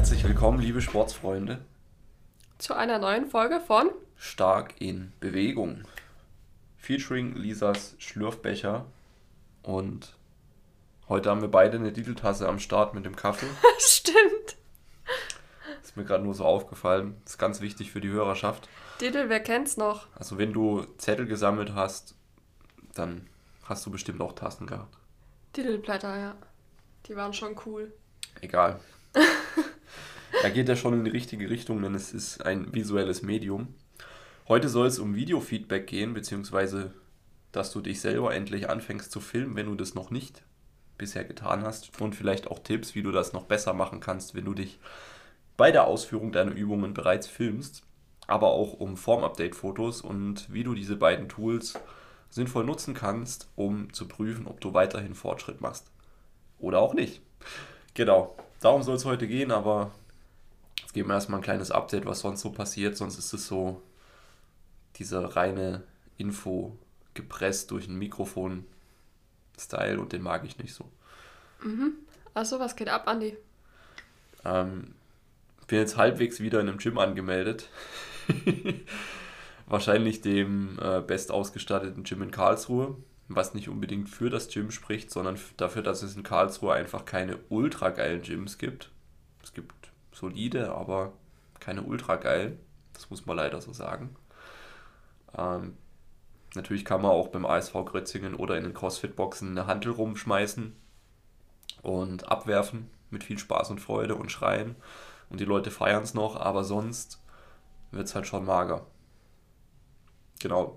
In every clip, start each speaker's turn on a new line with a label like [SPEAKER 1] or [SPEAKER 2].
[SPEAKER 1] Herzlich willkommen, liebe Sportsfreunde.
[SPEAKER 2] Zu einer neuen Folge von
[SPEAKER 1] Stark in Bewegung. Featuring Lisas Schlürfbecher. Und heute haben wir beide eine Titeltasse am Start mit dem Kaffee.
[SPEAKER 2] Stimmt.
[SPEAKER 1] Ist mir gerade nur so aufgefallen. ist ganz wichtig für die Hörerschaft.
[SPEAKER 2] Diddle, wer kennt's noch?
[SPEAKER 1] Also wenn du Zettel gesammelt hast, dann hast du bestimmt auch Tassen gehabt.
[SPEAKER 2] Diddleblätter, ja. Die waren schon cool.
[SPEAKER 1] Egal. Da geht er schon in die richtige Richtung, denn es ist ein visuelles Medium. Heute soll es um Videofeedback gehen, beziehungsweise dass du dich selber endlich anfängst zu filmen, wenn du das noch nicht bisher getan hast. Und vielleicht auch Tipps, wie du das noch besser machen kannst, wenn du dich bei der Ausführung deiner Übungen bereits filmst. Aber auch um Form-Update-Fotos und wie du diese beiden Tools sinnvoll nutzen kannst, um zu prüfen, ob du weiterhin Fortschritt machst. Oder auch nicht. Genau, darum soll es heute gehen, aber jetzt geben wir erstmal ein kleines Update, was sonst so passiert. Sonst ist es so dieser reine Info gepresst durch ein Mikrofon-Style und den mag ich nicht so.
[SPEAKER 2] Mhm. Also, was geht ab, Andi?
[SPEAKER 1] Ähm, bin jetzt halbwegs wieder in einem Gym angemeldet. Wahrscheinlich dem äh, bestausgestatteten Gym in Karlsruhe, was nicht unbedingt für das Gym spricht, sondern dafür, dass es in Karlsruhe einfach keine ultra geilen Gyms gibt. Es gibt solide, aber keine ultra geilen. Das muss man leider so sagen. Ähm, natürlich kann man auch beim ASV Grötzingen oder in den CrossFit-Boxen eine Handel rumschmeißen und abwerfen mit viel Spaß und Freude und Schreien. Und die Leute feiern es noch, aber sonst wird es halt schon mager. Genau.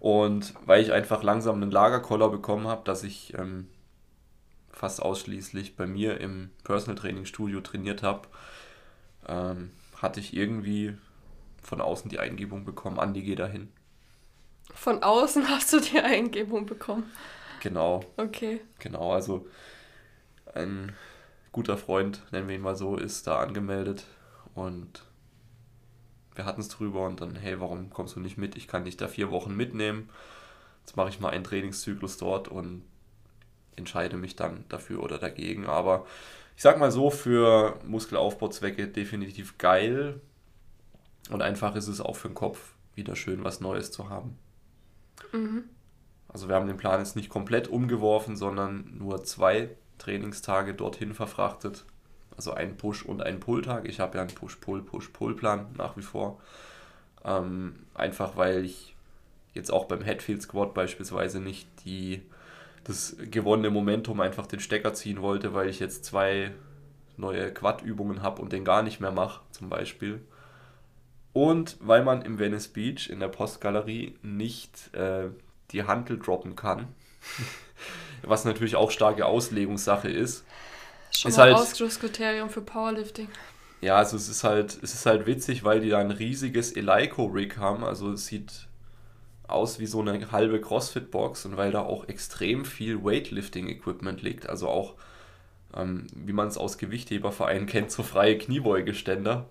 [SPEAKER 1] Und weil ich einfach langsam einen Lagerkoller bekommen habe, dass ich ähm, fast ausschließlich bei mir im Personal Training Studio trainiert habe, ähm, hatte ich irgendwie von außen die Eingebung bekommen, Andi, geh dahin.
[SPEAKER 2] Von außen hast du die Eingebung bekommen.
[SPEAKER 1] Genau.
[SPEAKER 2] Okay.
[SPEAKER 1] Genau, also ein guter Freund, nennen wir ihn mal so, ist da angemeldet und wir hatten es drüber und dann, hey, warum kommst du nicht mit? Ich kann dich da vier Wochen mitnehmen. Jetzt mache ich mal einen Trainingszyklus dort und entscheide mich dann dafür oder dagegen. Aber ich sag mal so, für Muskelaufbauzwecke definitiv geil. Und einfach ist es auch für den Kopf wieder schön, was Neues zu haben.
[SPEAKER 2] Mhm.
[SPEAKER 1] Also wir haben den Plan jetzt nicht komplett umgeworfen, sondern nur zwei Trainingstage dorthin verfrachtet. Also ein Push- und ein Pull-Tag. Ich habe ja einen Push-Pull, Push-Pull-Plan nach wie vor. Ähm, einfach weil ich jetzt auch beim Headfield Squat beispielsweise nicht die, das gewonnene Momentum einfach den Stecker ziehen wollte, weil ich jetzt zwei neue Quad-Übungen habe und den gar nicht mehr mache, zum Beispiel. Und weil man im Venice Beach in der Postgalerie nicht äh, die Hantel droppen kann. Was natürlich auch starke Auslegungssache ist.
[SPEAKER 2] Schon ist mal halt, Ausschlusskriterium für Powerlifting.
[SPEAKER 1] Ja, also es ist halt, es ist halt witzig, weil die da ein riesiges Eleiko-Rig haben. Also es sieht aus wie so eine halbe CrossFit-Box und weil da auch extrem viel Weightlifting-Equipment liegt, also auch, ähm, wie man es aus Gewichthebervereinen kennt, so freie Kniebeugeständer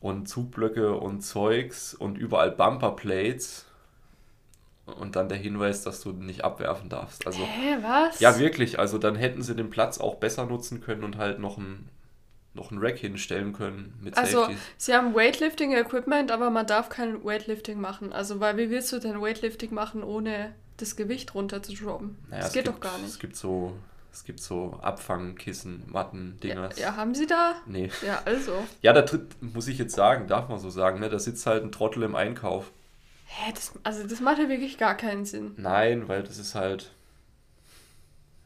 [SPEAKER 1] und Zugblöcke und Zeugs und überall Bumperplates und dann der Hinweis, dass du nicht abwerfen darfst. Also,
[SPEAKER 2] Hä, was?
[SPEAKER 1] Ja, wirklich. Also dann hätten sie den Platz auch besser nutzen können und halt noch ein, noch ein Rack hinstellen können mit
[SPEAKER 2] also, Safeties. sie haben Weightlifting-Equipment, aber man darf kein Weightlifting machen. Also, weil wie willst du denn Weightlifting machen, ohne das Gewicht runter zu droppen? Naja, das geht
[SPEAKER 1] gibt,
[SPEAKER 2] doch gar nicht.
[SPEAKER 1] Es gibt so es gibt so Abfangkissen, Matten, Dingers.
[SPEAKER 2] Ja, ja, haben sie da?
[SPEAKER 1] Nee.
[SPEAKER 2] Ja, also.
[SPEAKER 1] Ja, da tritt, muss ich jetzt sagen, darf man so sagen, ne? Da sitzt halt ein Trottel im Einkauf.
[SPEAKER 2] Hä, das, also das macht ja wirklich gar keinen Sinn.
[SPEAKER 1] Nein, weil das ist halt.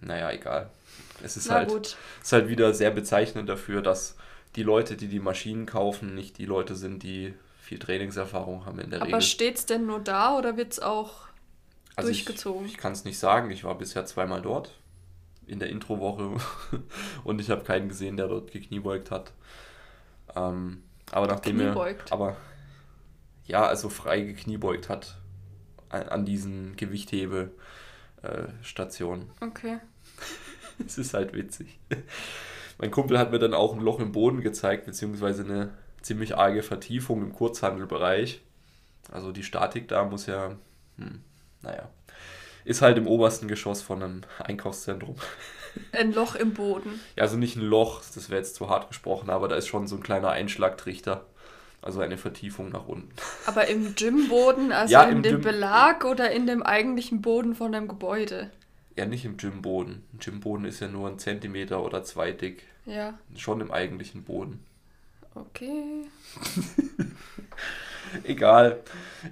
[SPEAKER 1] Naja, egal. Es ist, halt, gut. ist halt wieder sehr bezeichnend dafür, dass die Leute, die die Maschinen kaufen, nicht die Leute sind, die viel Trainingserfahrung haben in der
[SPEAKER 2] Aber
[SPEAKER 1] Regel. Aber
[SPEAKER 2] steht es denn nur da oder wird es auch also durchgezogen?
[SPEAKER 1] Ich, ich kann es nicht sagen. Ich war bisher zweimal dort in der Introwoche und ich habe keinen gesehen, der dort gekniebeugt hat. Ähm, aber nachdem gekniebeugt. er. Aber ja, also frei gekniebeugt hat an diesen Gewichthebestationen.
[SPEAKER 2] Äh, okay.
[SPEAKER 1] Es ist halt witzig. Mein Kumpel hat mir dann auch ein Loch im Boden gezeigt, beziehungsweise eine ziemlich arge Vertiefung im Kurzhandelbereich. Also die Statik da muss ja, hm, naja, ist halt im obersten Geschoss von einem Einkaufszentrum.
[SPEAKER 2] ein Loch im Boden.
[SPEAKER 1] Ja, also nicht ein Loch, das wäre jetzt zu hart gesprochen, aber da ist schon so ein kleiner Einschlagtrichter. Also eine Vertiefung nach unten.
[SPEAKER 2] Aber im Gymboden, also
[SPEAKER 1] Ja,
[SPEAKER 2] in dem
[SPEAKER 1] Gym-
[SPEAKER 2] Belag oder in dem eigentlichen Boden von dem Gebäude?
[SPEAKER 1] Ja, nicht im Gymboden. Ein Gymboden ist ja nur ein Zentimeter oder zwei dick.
[SPEAKER 2] Ja,
[SPEAKER 1] Schon im eigentlichen Boden.
[SPEAKER 2] okay.
[SPEAKER 1] Egal.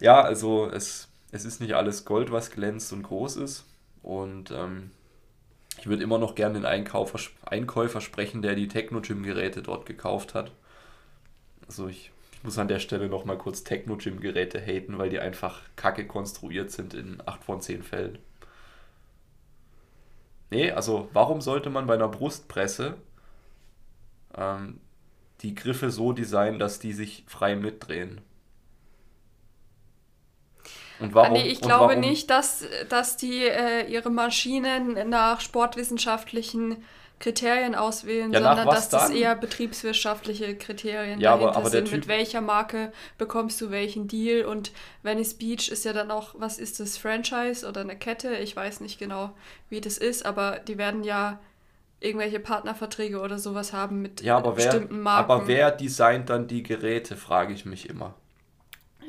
[SPEAKER 1] Ja, also es, es ist nicht alles Gold, was glänzt und groß ist. Und ähm, ich würde immer noch gerne den Einkaufer, Einkäufer sprechen, der die Techno-Gym-Geräte dort gekauft hat. Also ich, ich muss an der Stelle noch mal kurz Techno-Gym-Geräte haten, weil die einfach kacke konstruiert sind in 8 von 10 Fällen. Nee, also warum sollte man bei einer Brustpresse ähm, die Griffe so designen, dass die sich frei mitdrehen? Und warum?
[SPEAKER 2] nee, ich glaube
[SPEAKER 1] warum-
[SPEAKER 2] nicht, dass, dass die äh, ihre Maschinen nach sportwissenschaftlichen Kriterien auswählen,
[SPEAKER 1] Ja,
[SPEAKER 2] sondern dass das
[SPEAKER 1] dann?
[SPEAKER 2] eher betriebswirtschaftliche Kriterien
[SPEAKER 1] Ja, aber-
[SPEAKER 2] dahinter
[SPEAKER 1] aber der
[SPEAKER 2] sind. Mit welcher Marke bekommst du welchen Deal? Und Venice Beach ist ja dann auch, was ist das, Franchise oder eine Kette? Ich weiß nicht genau, wie das ist, aber die werden ja irgendwelche Partnerverträge oder sowas haben mit
[SPEAKER 1] Ja, aber wer,
[SPEAKER 2] bestimmten Marken.
[SPEAKER 1] aber wer designt dann die Geräte, frage ich mich immer.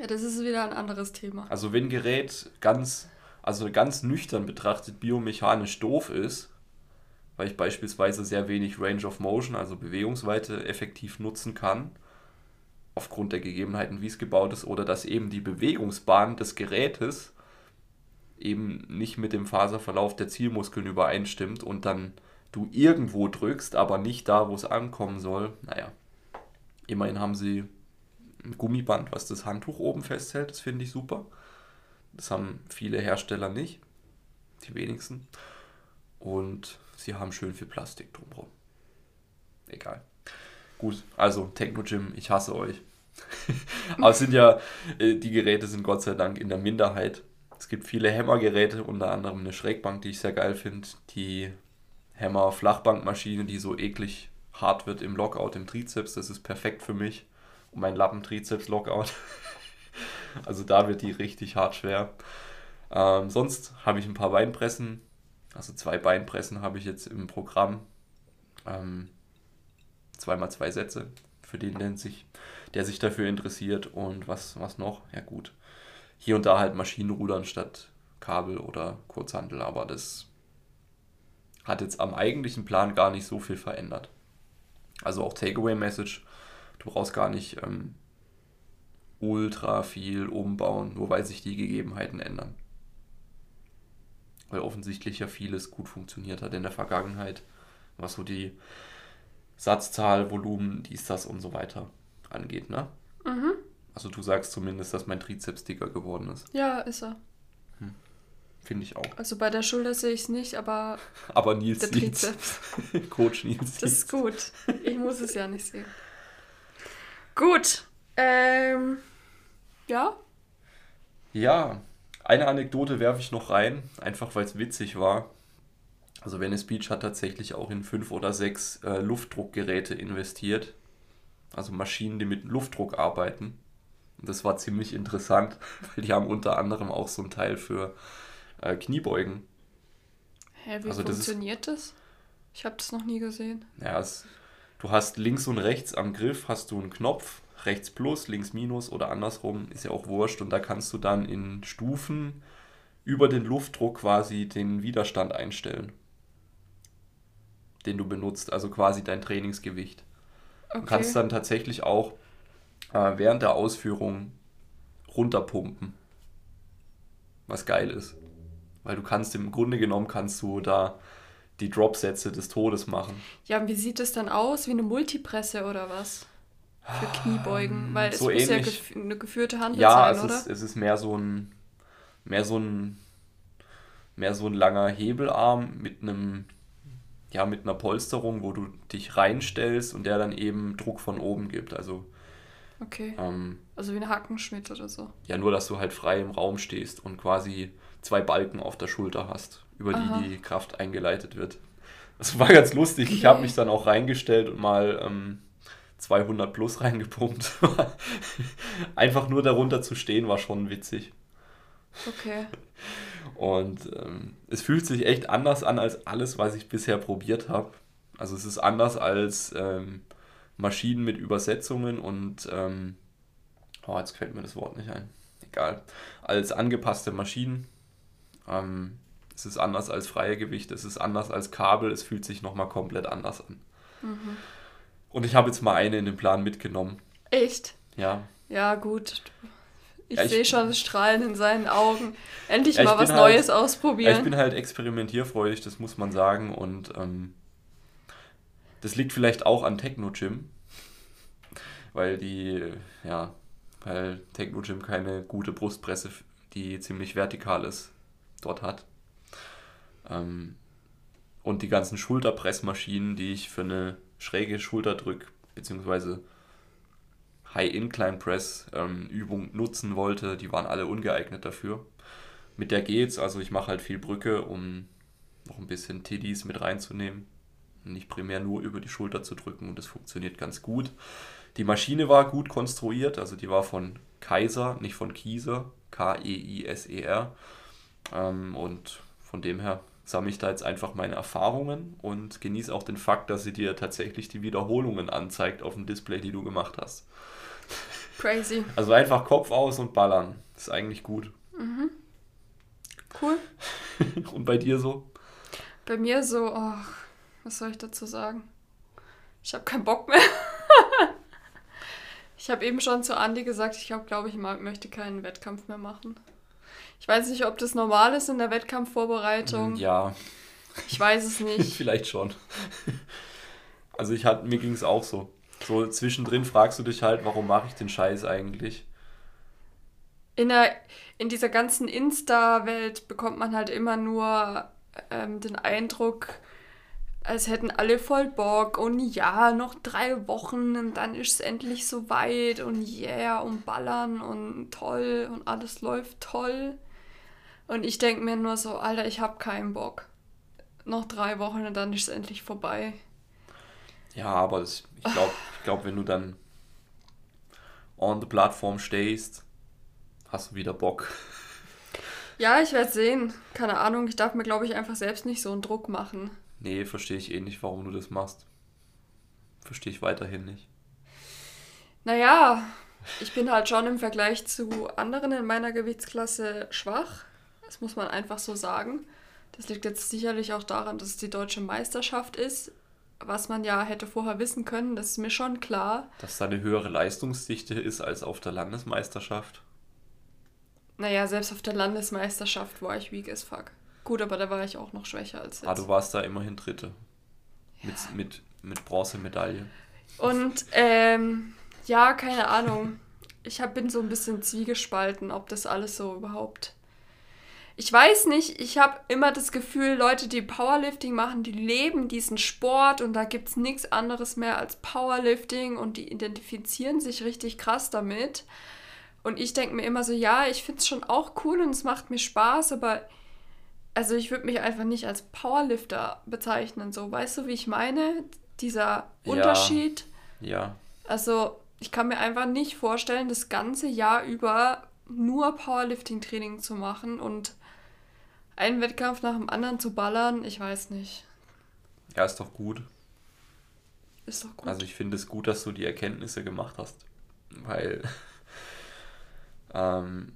[SPEAKER 2] Ja, das ist wieder ein anderes Thema.
[SPEAKER 1] Also wenn ein Gerät ganz, also ganz nüchtern betrachtet biomechanisch doof ist, weil ich beispielsweise sehr wenig Range of Motion, also Bewegungsweite, effektiv nutzen kann, aufgrund der Gegebenheiten, wie es gebaut ist, oder dass eben die Bewegungsbahn des Gerätes eben nicht mit dem Faserverlauf der Zielmuskeln übereinstimmt und dann du irgendwo drückst, aber nicht da, wo es ankommen soll. Naja, immerhin haben sie ein Gummiband, was das Handtuch oben festhält. Das finde ich super. Das haben viele Hersteller nicht. Die wenigsten. Und sie haben schön viel Plastik drumherum. Egal. Gut, also Techno Gym, ich hasse euch. Aber es sind ja, äh, die Geräte sind Gott sei Dank in der Minderheit. Es gibt viele Hammer-Geräte, unter anderem eine Schrägbank, die ich sehr geil finde. Die Hammer-Flachbankmaschine, die so eklig hart wird im Lockout im Trizeps. Das ist perfekt für mich. Und mein Lappen-Trizeps-Lockout. also da wird die richtig hart schwer. Ähm, sonst habe ich ein paar Beinpressen. Also zwei Beinpressen habe ich jetzt im Programm. Ähm, zweimal zwei Sätze für den, der sich, der sich dafür interessiert. Und was, was noch? Ja gut. Hier und da halt Maschinenrudern statt Kabel oder Kurzhandel, aber das hat jetzt am eigentlichen Plan gar nicht so viel verändert. Also auch Takeaway-Message, du brauchst gar nicht ähm, ultra viel umbauen, nur weil sich die Gegebenheiten ändern. Weil offensichtlich ja vieles gut funktioniert hat in der Vergangenheit, was so die Satzzahl, Volumen, dies, das und so weiter angeht, ne?
[SPEAKER 2] Mhm.
[SPEAKER 1] Also du sagst zumindest, dass mein Trizeps dicker geworden ist.
[SPEAKER 2] Ja, ist er.
[SPEAKER 1] Finde ich auch.
[SPEAKER 2] Also bei der Schulter sehe ich es nicht, aber
[SPEAKER 1] Aber Nils
[SPEAKER 2] der. Trizeps.
[SPEAKER 1] Coach Nils
[SPEAKER 2] Das ist gut. Ich muss es ja nicht sehen. Gut. Ähm, ja.
[SPEAKER 1] Ja, eine Anekdote werfe ich noch rein, einfach weil es witzig war. Also Venice Beach hat tatsächlich auch in fünf oder sechs äh, Luftdruckgeräte investiert. Also Maschinen, die mit Luftdruck arbeiten. Und das war ziemlich interessant, weil die haben unter anderem auch so ein Teil für äh, Kniebeugen.
[SPEAKER 2] Hä, wie
[SPEAKER 1] Also das ist-
[SPEAKER 2] funktioniert das? Ich habe das noch nie gesehen.
[SPEAKER 1] Ja, es, du hast links und rechts am Griff hast du einen Knopf, rechts plus, links minus oder andersrum, ist ja auch wurscht. Und da kannst du dann in Stufen über den Luftdruck quasi den Widerstand einstellen, den du benutzt, also quasi dein Trainingsgewicht. Du
[SPEAKER 2] Okay.
[SPEAKER 1] kannst dann tatsächlich auch äh, während der Ausführung runterpumpen, was geil ist. Weil du kannst im Grunde genommen kannst du da die Dropsätze des Todes machen.
[SPEAKER 2] Ja, und wie sieht das dann aus? Wie eine Multipresse oder was? Für Kniebeugen? Weil es
[SPEAKER 1] so
[SPEAKER 2] muss ja eine geführte Handel
[SPEAKER 1] Ja,
[SPEAKER 2] sein,
[SPEAKER 1] es
[SPEAKER 2] oder?
[SPEAKER 1] ist, es ist mehr so ein mehr so ein mehr so ein langer Hebelarm mit einem ja mit einer Polsterung, wo du dich reinstellst und der dann eben Druck von oben gibt. Also
[SPEAKER 2] Okay.
[SPEAKER 1] ähm,
[SPEAKER 2] Also wie ein Hackenschmidt oder so.
[SPEAKER 1] ja nur, dass du halt frei im Raum stehst und quasi zwei Balken auf der Schulter hast, über
[SPEAKER 2] Aha.
[SPEAKER 1] die die Kraft eingeleitet wird. Das war ganz lustig. Ich habe
[SPEAKER 2] Okay.
[SPEAKER 1] mich dann auch reingestellt und mal ähm, 200 plus reingepumpt. Einfach nur darunter zu stehen war schon witzig.
[SPEAKER 2] Okay.
[SPEAKER 1] Und ähm, es fühlt sich echt anders an als alles, was ich bisher probiert habe. Also es ist anders als ähm, Maschinen mit Übersetzungen und ähm, oh, jetzt fällt mir das Wort nicht ein. Egal. Als angepasste Maschinen. Ähm, es ist anders als freie Gewicht, es ist anders als Kabel, es fühlt sich nochmal komplett anders an. Mhm. Und ich habe jetzt mal eine in den Plan mitgenommen.
[SPEAKER 2] Echt?
[SPEAKER 1] Ja.
[SPEAKER 2] Ja, gut. Ich, ja, ich sehe schon das Strahlen in seinen Augen. Endlich ja, mal was halt, Neues ausprobieren.
[SPEAKER 1] Ja, ich bin halt experimentierfreudig, das muss man sagen. Und ähm, das liegt vielleicht auch an Techno Gym. Weil die, ja, weil Techno Gym keine gute Brustpresse, die ziemlich vertikal ist, dort hat. Ähm, und die ganzen Schulterpressmaschinen, die ich für eine schräge Schulterdrück- bzw. High-Incline-Press-Übung ähm, nutzen wollte, die waren alle ungeeignet dafür. Mit der geht's, also ich mache halt viel Brücke, um noch ein bisschen Tiddies mit reinzunehmen. Nicht primär nur über die Schulter zu drücken und das funktioniert ganz gut. Die Maschine war gut konstruiert, also die war von Kaiser, nicht von Kieser, K-E-I-S-E-R. Ähm, und von dem her sammle ich da jetzt einfach meine Erfahrungen und genieße auch den Fakt, dass sie dir tatsächlich die Wiederholungen anzeigt auf dem Display, die du gemacht hast.
[SPEAKER 2] Crazy.
[SPEAKER 1] Also einfach Kopf aus und ballern. Ist eigentlich gut. Mhm.
[SPEAKER 2] Cool.
[SPEAKER 1] und bei dir so?
[SPEAKER 2] Bei mir so, oh, was soll ich dazu sagen? Ich habe keinen Bock mehr. ich habe eben schon zu Andi gesagt, ich glaube, ich möchte keinen Wettkampf mehr machen. Ich weiß nicht, ob das normal ist in der Wettkampfvorbereitung.
[SPEAKER 1] Ja.
[SPEAKER 2] Ich weiß es nicht.
[SPEAKER 1] Vielleicht schon. Also ich hatte, mir ging es auch so. So zwischendrin fragst du dich halt, warum mache ich den Scheiß eigentlich?
[SPEAKER 2] In, der, in dieser ganzen Insta-Welt bekommt man halt immer nur ähm, den Eindruck, als hätten alle voll Bock und ja, noch drei Wochen und dann ist es endlich soweit und yeah und ballern und toll und alles läuft toll. Und ich denke mir nur so, Alter, ich habe keinen Bock. Noch drei Wochen und dann ist es endlich vorbei.
[SPEAKER 1] Ja, aber das, ich glaube, ich glaub, wenn du dann on the Plattform stehst, hast du wieder Bock.
[SPEAKER 2] Ja, ich werde sehen. Keine Ahnung, ich darf mir, glaube ich, einfach selbst nicht so einen Druck machen.
[SPEAKER 1] Nee, verstehe ich eh nicht, warum du das machst. Verstehe ich weiterhin nicht.
[SPEAKER 2] Naja, ich bin halt schon im Vergleich zu anderen in meiner Gewichtsklasse schwach. Das muss man einfach so sagen. Das liegt jetzt sicherlich auch daran, dass es die deutsche Meisterschaft ist. Was man ja hätte vorher wissen können, das ist mir schon klar.
[SPEAKER 1] Dass da eine höhere Leistungsdichte ist als auf der Landesmeisterschaft.
[SPEAKER 2] Naja, selbst auf der Landesmeisterschaft war ich weak as fuck. Gut, aber da war ich auch noch schwächer als
[SPEAKER 1] jetzt. Ah, du warst da immerhin Dritte. Ja. Mit, mit, mit Bronzemedaille.
[SPEAKER 2] Und, ähm, ja, keine Ahnung. Ich hab, bin so ein bisschen zwiegespalten, ob das alles so überhaupt ich weiß nicht, ich habe immer das Gefühl, Leute, die Powerlifting machen, die leben diesen Sport und da gibt es nichts anderes mehr als Powerlifting und die identifizieren sich richtig krass damit. Und ich denke mir immer so, ja, ich finde es schon auch cool und es macht mir Spaß, aber also ich würde mich einfach nicht als Powerlifter bezeichnen, so, weißt du, wie ich meine? Dieser Unterschied.
[SPEAKER 1] Ja. ja.
[SPEAKER 2] Also ich kann mir einfach nicht vorstellen, das ganze Jahr über nur Powerlifting-Training zu machen und einen Wettkampf nach dem anderen zu ballern, ich weiß nicht.
[SPEAKER 1] Ja, ist doch gut.
[SPEAKER 2] Ist doch gut.
[SPEAKER 1] Also ich finde es gut, dass du die Erkenntnisse gemacht hast. Weil, ähm,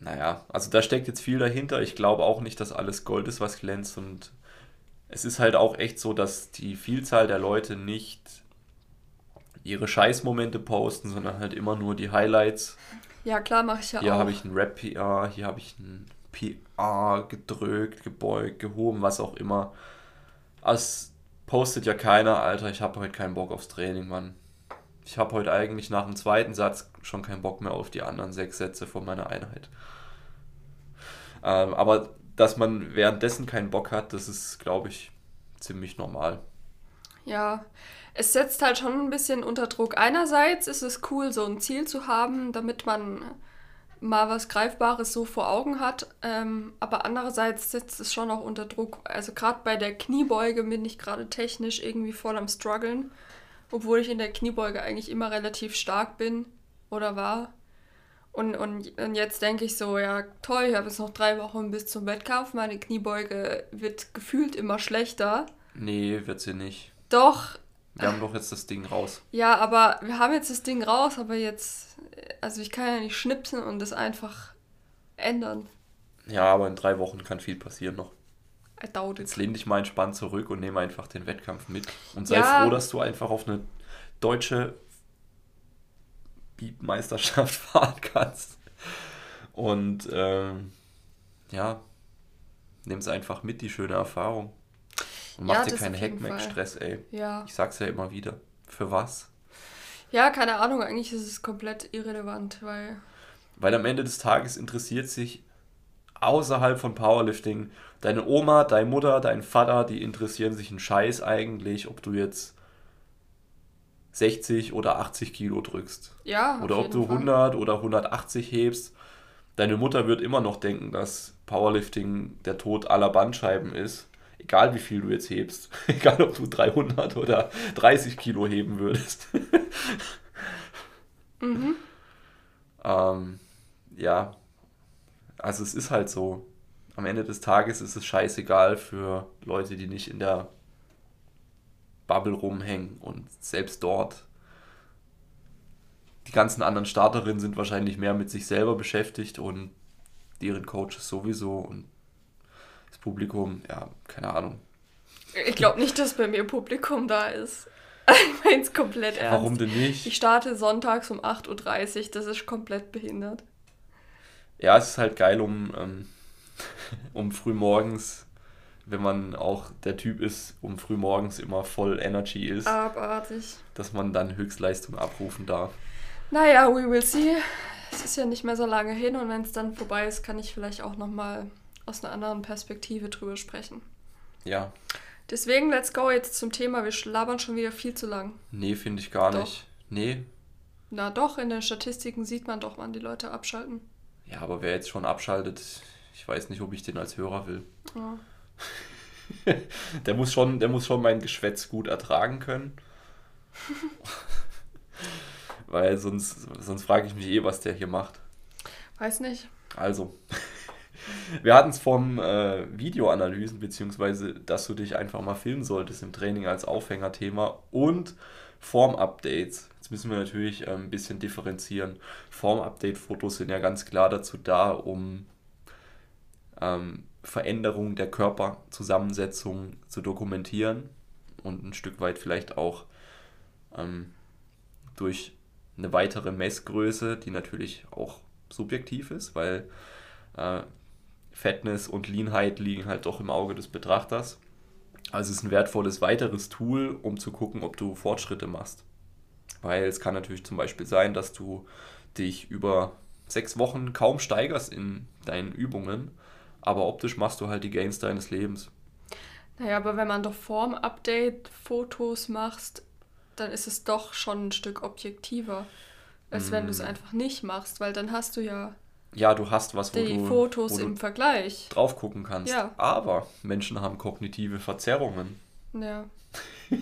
[SPEAKER 1] naja, also da steckt jetzt viel dahinter. Ich glaube auch nicht, dass alles Gold ist, was glänzt. Und es ist halt auch echt so, dass die Vielzahl der Leute nicht ihre Scheißmomente posten, sondern halt immer nur die Highlights.
[SPEAKER 2] Ja, klar, mache ich ja
[SPEAKER 1] hier auch. Hier habe ich ein Rap-PR, hier habe ich ein PA gedrückt, gebeugt, gehoben, was auch immer. Es postet ja keiner, Alter, ich habe heute keinen Bock aufs Training, Mann. Ich habe heute eigentlich nach dem zweiten Satz schon keinen Bock mehr auf die anderen sechs Sätze von meiner Einheit. Ähm, aber dass man währenddessen keinen Bock hat, das ist, glaube ich, ziemlich normal.
[SPEAKER 2] Ja, es setzt halt schon ein bisschen unter Druck. Einerseits ist es cool, so ein Ziel zu haben, damit man mal was Greifbares so vor Augen hat. Ähm, aber andererseits setzt es schon auch unter Druck. Also gerade bei der Kniebeuge bin ich gerade technisch irgendwie voll am struggeln. Obwohl ich in der Kniebeuge eigentlich immer relativ stark bin oder war. Und, und, und jetzt denke ich so, ja toll, ich habe jetzt noch drei Wochen bis zum Wettkampf. Meine Kniebeuge wird gefühlt immer schlechter.
[SPEAKER 1] Nee, wird sie nicht.
[SPEAKER 2] Doch.
[SPEAKER 1] Wir haben doch jetzt das Ding raus.
[SPEAKER 2] Ja, aber wir haben jetzt das Ding raus, aber jetzt, also ich kann ja nicht schnipsen und das einfach ändern.
[SPEAKER 1] Ja, aber in drei Wochen kann viel passieren noch.
[SPEAKER 2] It.
[SPEAKER 1] Jetzt lehn dich mal entspannt zurück und nehme einfach den Wettkampf mit. Und sei
[SPEAKER 2] Ja.
[SPEAKER 1] froh, dass du einfach auf eine deutsche Beatmeisterschaft fahren kannst. Und ähm, ja, nimm es einfach mit, die schöne Erfahrung. Und mach
[SPEAKER 2] Ja,
[SPEAKER 1] dir keinen Hackmack-Stress, ey.
[SPEAKER 2] Ja.
[SPEAKER 1] Ich sag's ja immer wieder. Für was?
[SPEAKER 2] Ja, keine Ahnung, eigentlich ist es komplett irrelevant, weil.
[SPEAKER 1] Weil am Ende des Tages interessiert sich außerhalb von Powerlifting deine Oma, deine Mutter, dein Vater, die interessieren sich einen Scheiß eigentlich, ob du jetzt 60 oder 80 Kilo drückst.
[SPEAKER 2] Ja,
[SPEAKER 1] Oder ob du
[SPEAKER 2] Fall.
[SPEAKER 1] 100 oder 180 hebst. Deine Mutter wird immer noch denken, dass Powerlifting der Tod aller Bandscheiben ist. Egal wie viel du jetzt hebst. Egal ob du 300 oder 30 Kilo heben würdest.
[SPEAKER 2] Mhm.
[SPEAKER 1] Ähm, ja, also es ist halt so. Am Ende des Tages ist es scheißegal für Leute, die nicht in der Bubble rumhängen und selbst dort. Die ganzen anderen Starterinnen sind wahrscheinlich mehr mit sich selber beschäftigt und deren Coaches sowieso und das Publikum, ja, keine Ahnung.
[SPEAKER 2] Ich glaube nicht, dass bei mir Publikum da ist. Ich meine es komplett ernst.
[SPEAKER 1] Warum denn nicht?
[SPEAKER 2] Ich starte sonntags um 8.30 Uhr, das ist komplett behindert.
[SPEAKER 1] Ja, es ist halt geil, um, ähm, um früh morgens, wenn man auch der Typ ist, um früh morgens immer voll Energy ist,
[SPEAKER 2] Abartig.
[SPEAKER 1] dass man dann Höchstleistung abrufen darf.
[SPEAKER 2] Naja, we will see. Es ist ja nicht mehr so lange hin und wenn es dann vorbei ist, kann ich vielleicht auch nochmal aus einer anderen Perspektive drüber sprechen.
[SPEAKER 1] Ja,
[SPEAKER 2] Deswegen, let's go jetzt zum Thema. Wir schlabbern schon wieder viel zu lang.
[SPEAKER 1] nee, finde ich gar
[SPEAKER 2] Doch.
[SPEAKER 1] nicht. Nee,
[SPEAKER 2] Na doch, in den Statistiken sieht man doch, wann die Leute abschalten.
[SPEAKER 1] ja, aber wer jetzt schon abschaltet, ich weiß nicht, ob ich den als Hörer will.
[SPEAKER 2] Ja.
[SPEAKER 1] Der muss schon, der muss schon mein Geschwätz gut ertragen können. Weil sonst, sonst frage ich mich eh, was der hier macht.
[SPEAKER 2] Weiß nicht.
[SPEAKER 1] Also, wir hatten es vom äh, Videoanalysen, beziehungsweise, dass du dich einfach mal filmen solltest im Training als Aufhängerthema und Form-Updates. Jetzt müssen wir natürlich äh, ein bisschen differenzieren. Form-Update-Fotos sind ja ganz klar dazu da, um ähm, Veränderungen der Körperzusammensetzung zu dokumentieren und ein Stück weit vielleicht auch ähm, durch eine weitere Messgröße, die natürlich auch subjektiv ist, weil äh, Fatness und Leanheit liegen halt doch im Auge des Betrachters. Also es ist ein wertvolles weiteres Tool, um zu gucken, ob du Fortschritte machst. Weil es kann natürlich zum Beispiel sein, dass du dich über sechs Wochen kaum steigerst in deinen Übungen, aber optisch machst du halt die Gains deines Lebens.
[SPEAKER 2] Naja, aber wenn man doch Form-Update-Fotos machst, dann ist es doch schon ein Stück objektiver, als wenn du es
[SPEAKER 1] Mm.
[SPEAKER 2] einfach nicht machst, weil dann hast du ja
[SPEAKER 1] Ja, du hast was, wo
[SPEAKER 2] die
[SPEAKER 1] du,
[SPEAKER 2] Fotos
[SPEAKER 1] wo du
[SPEAKER 2] im Vergleich.
[SPEAKER 1] drauf gucken kannst.
[SPEAKER 2] Ja.
[SPEAKER 1] Aber Menschen haben kognitive Verzerrungen.
[SPEAKER 2] Ja.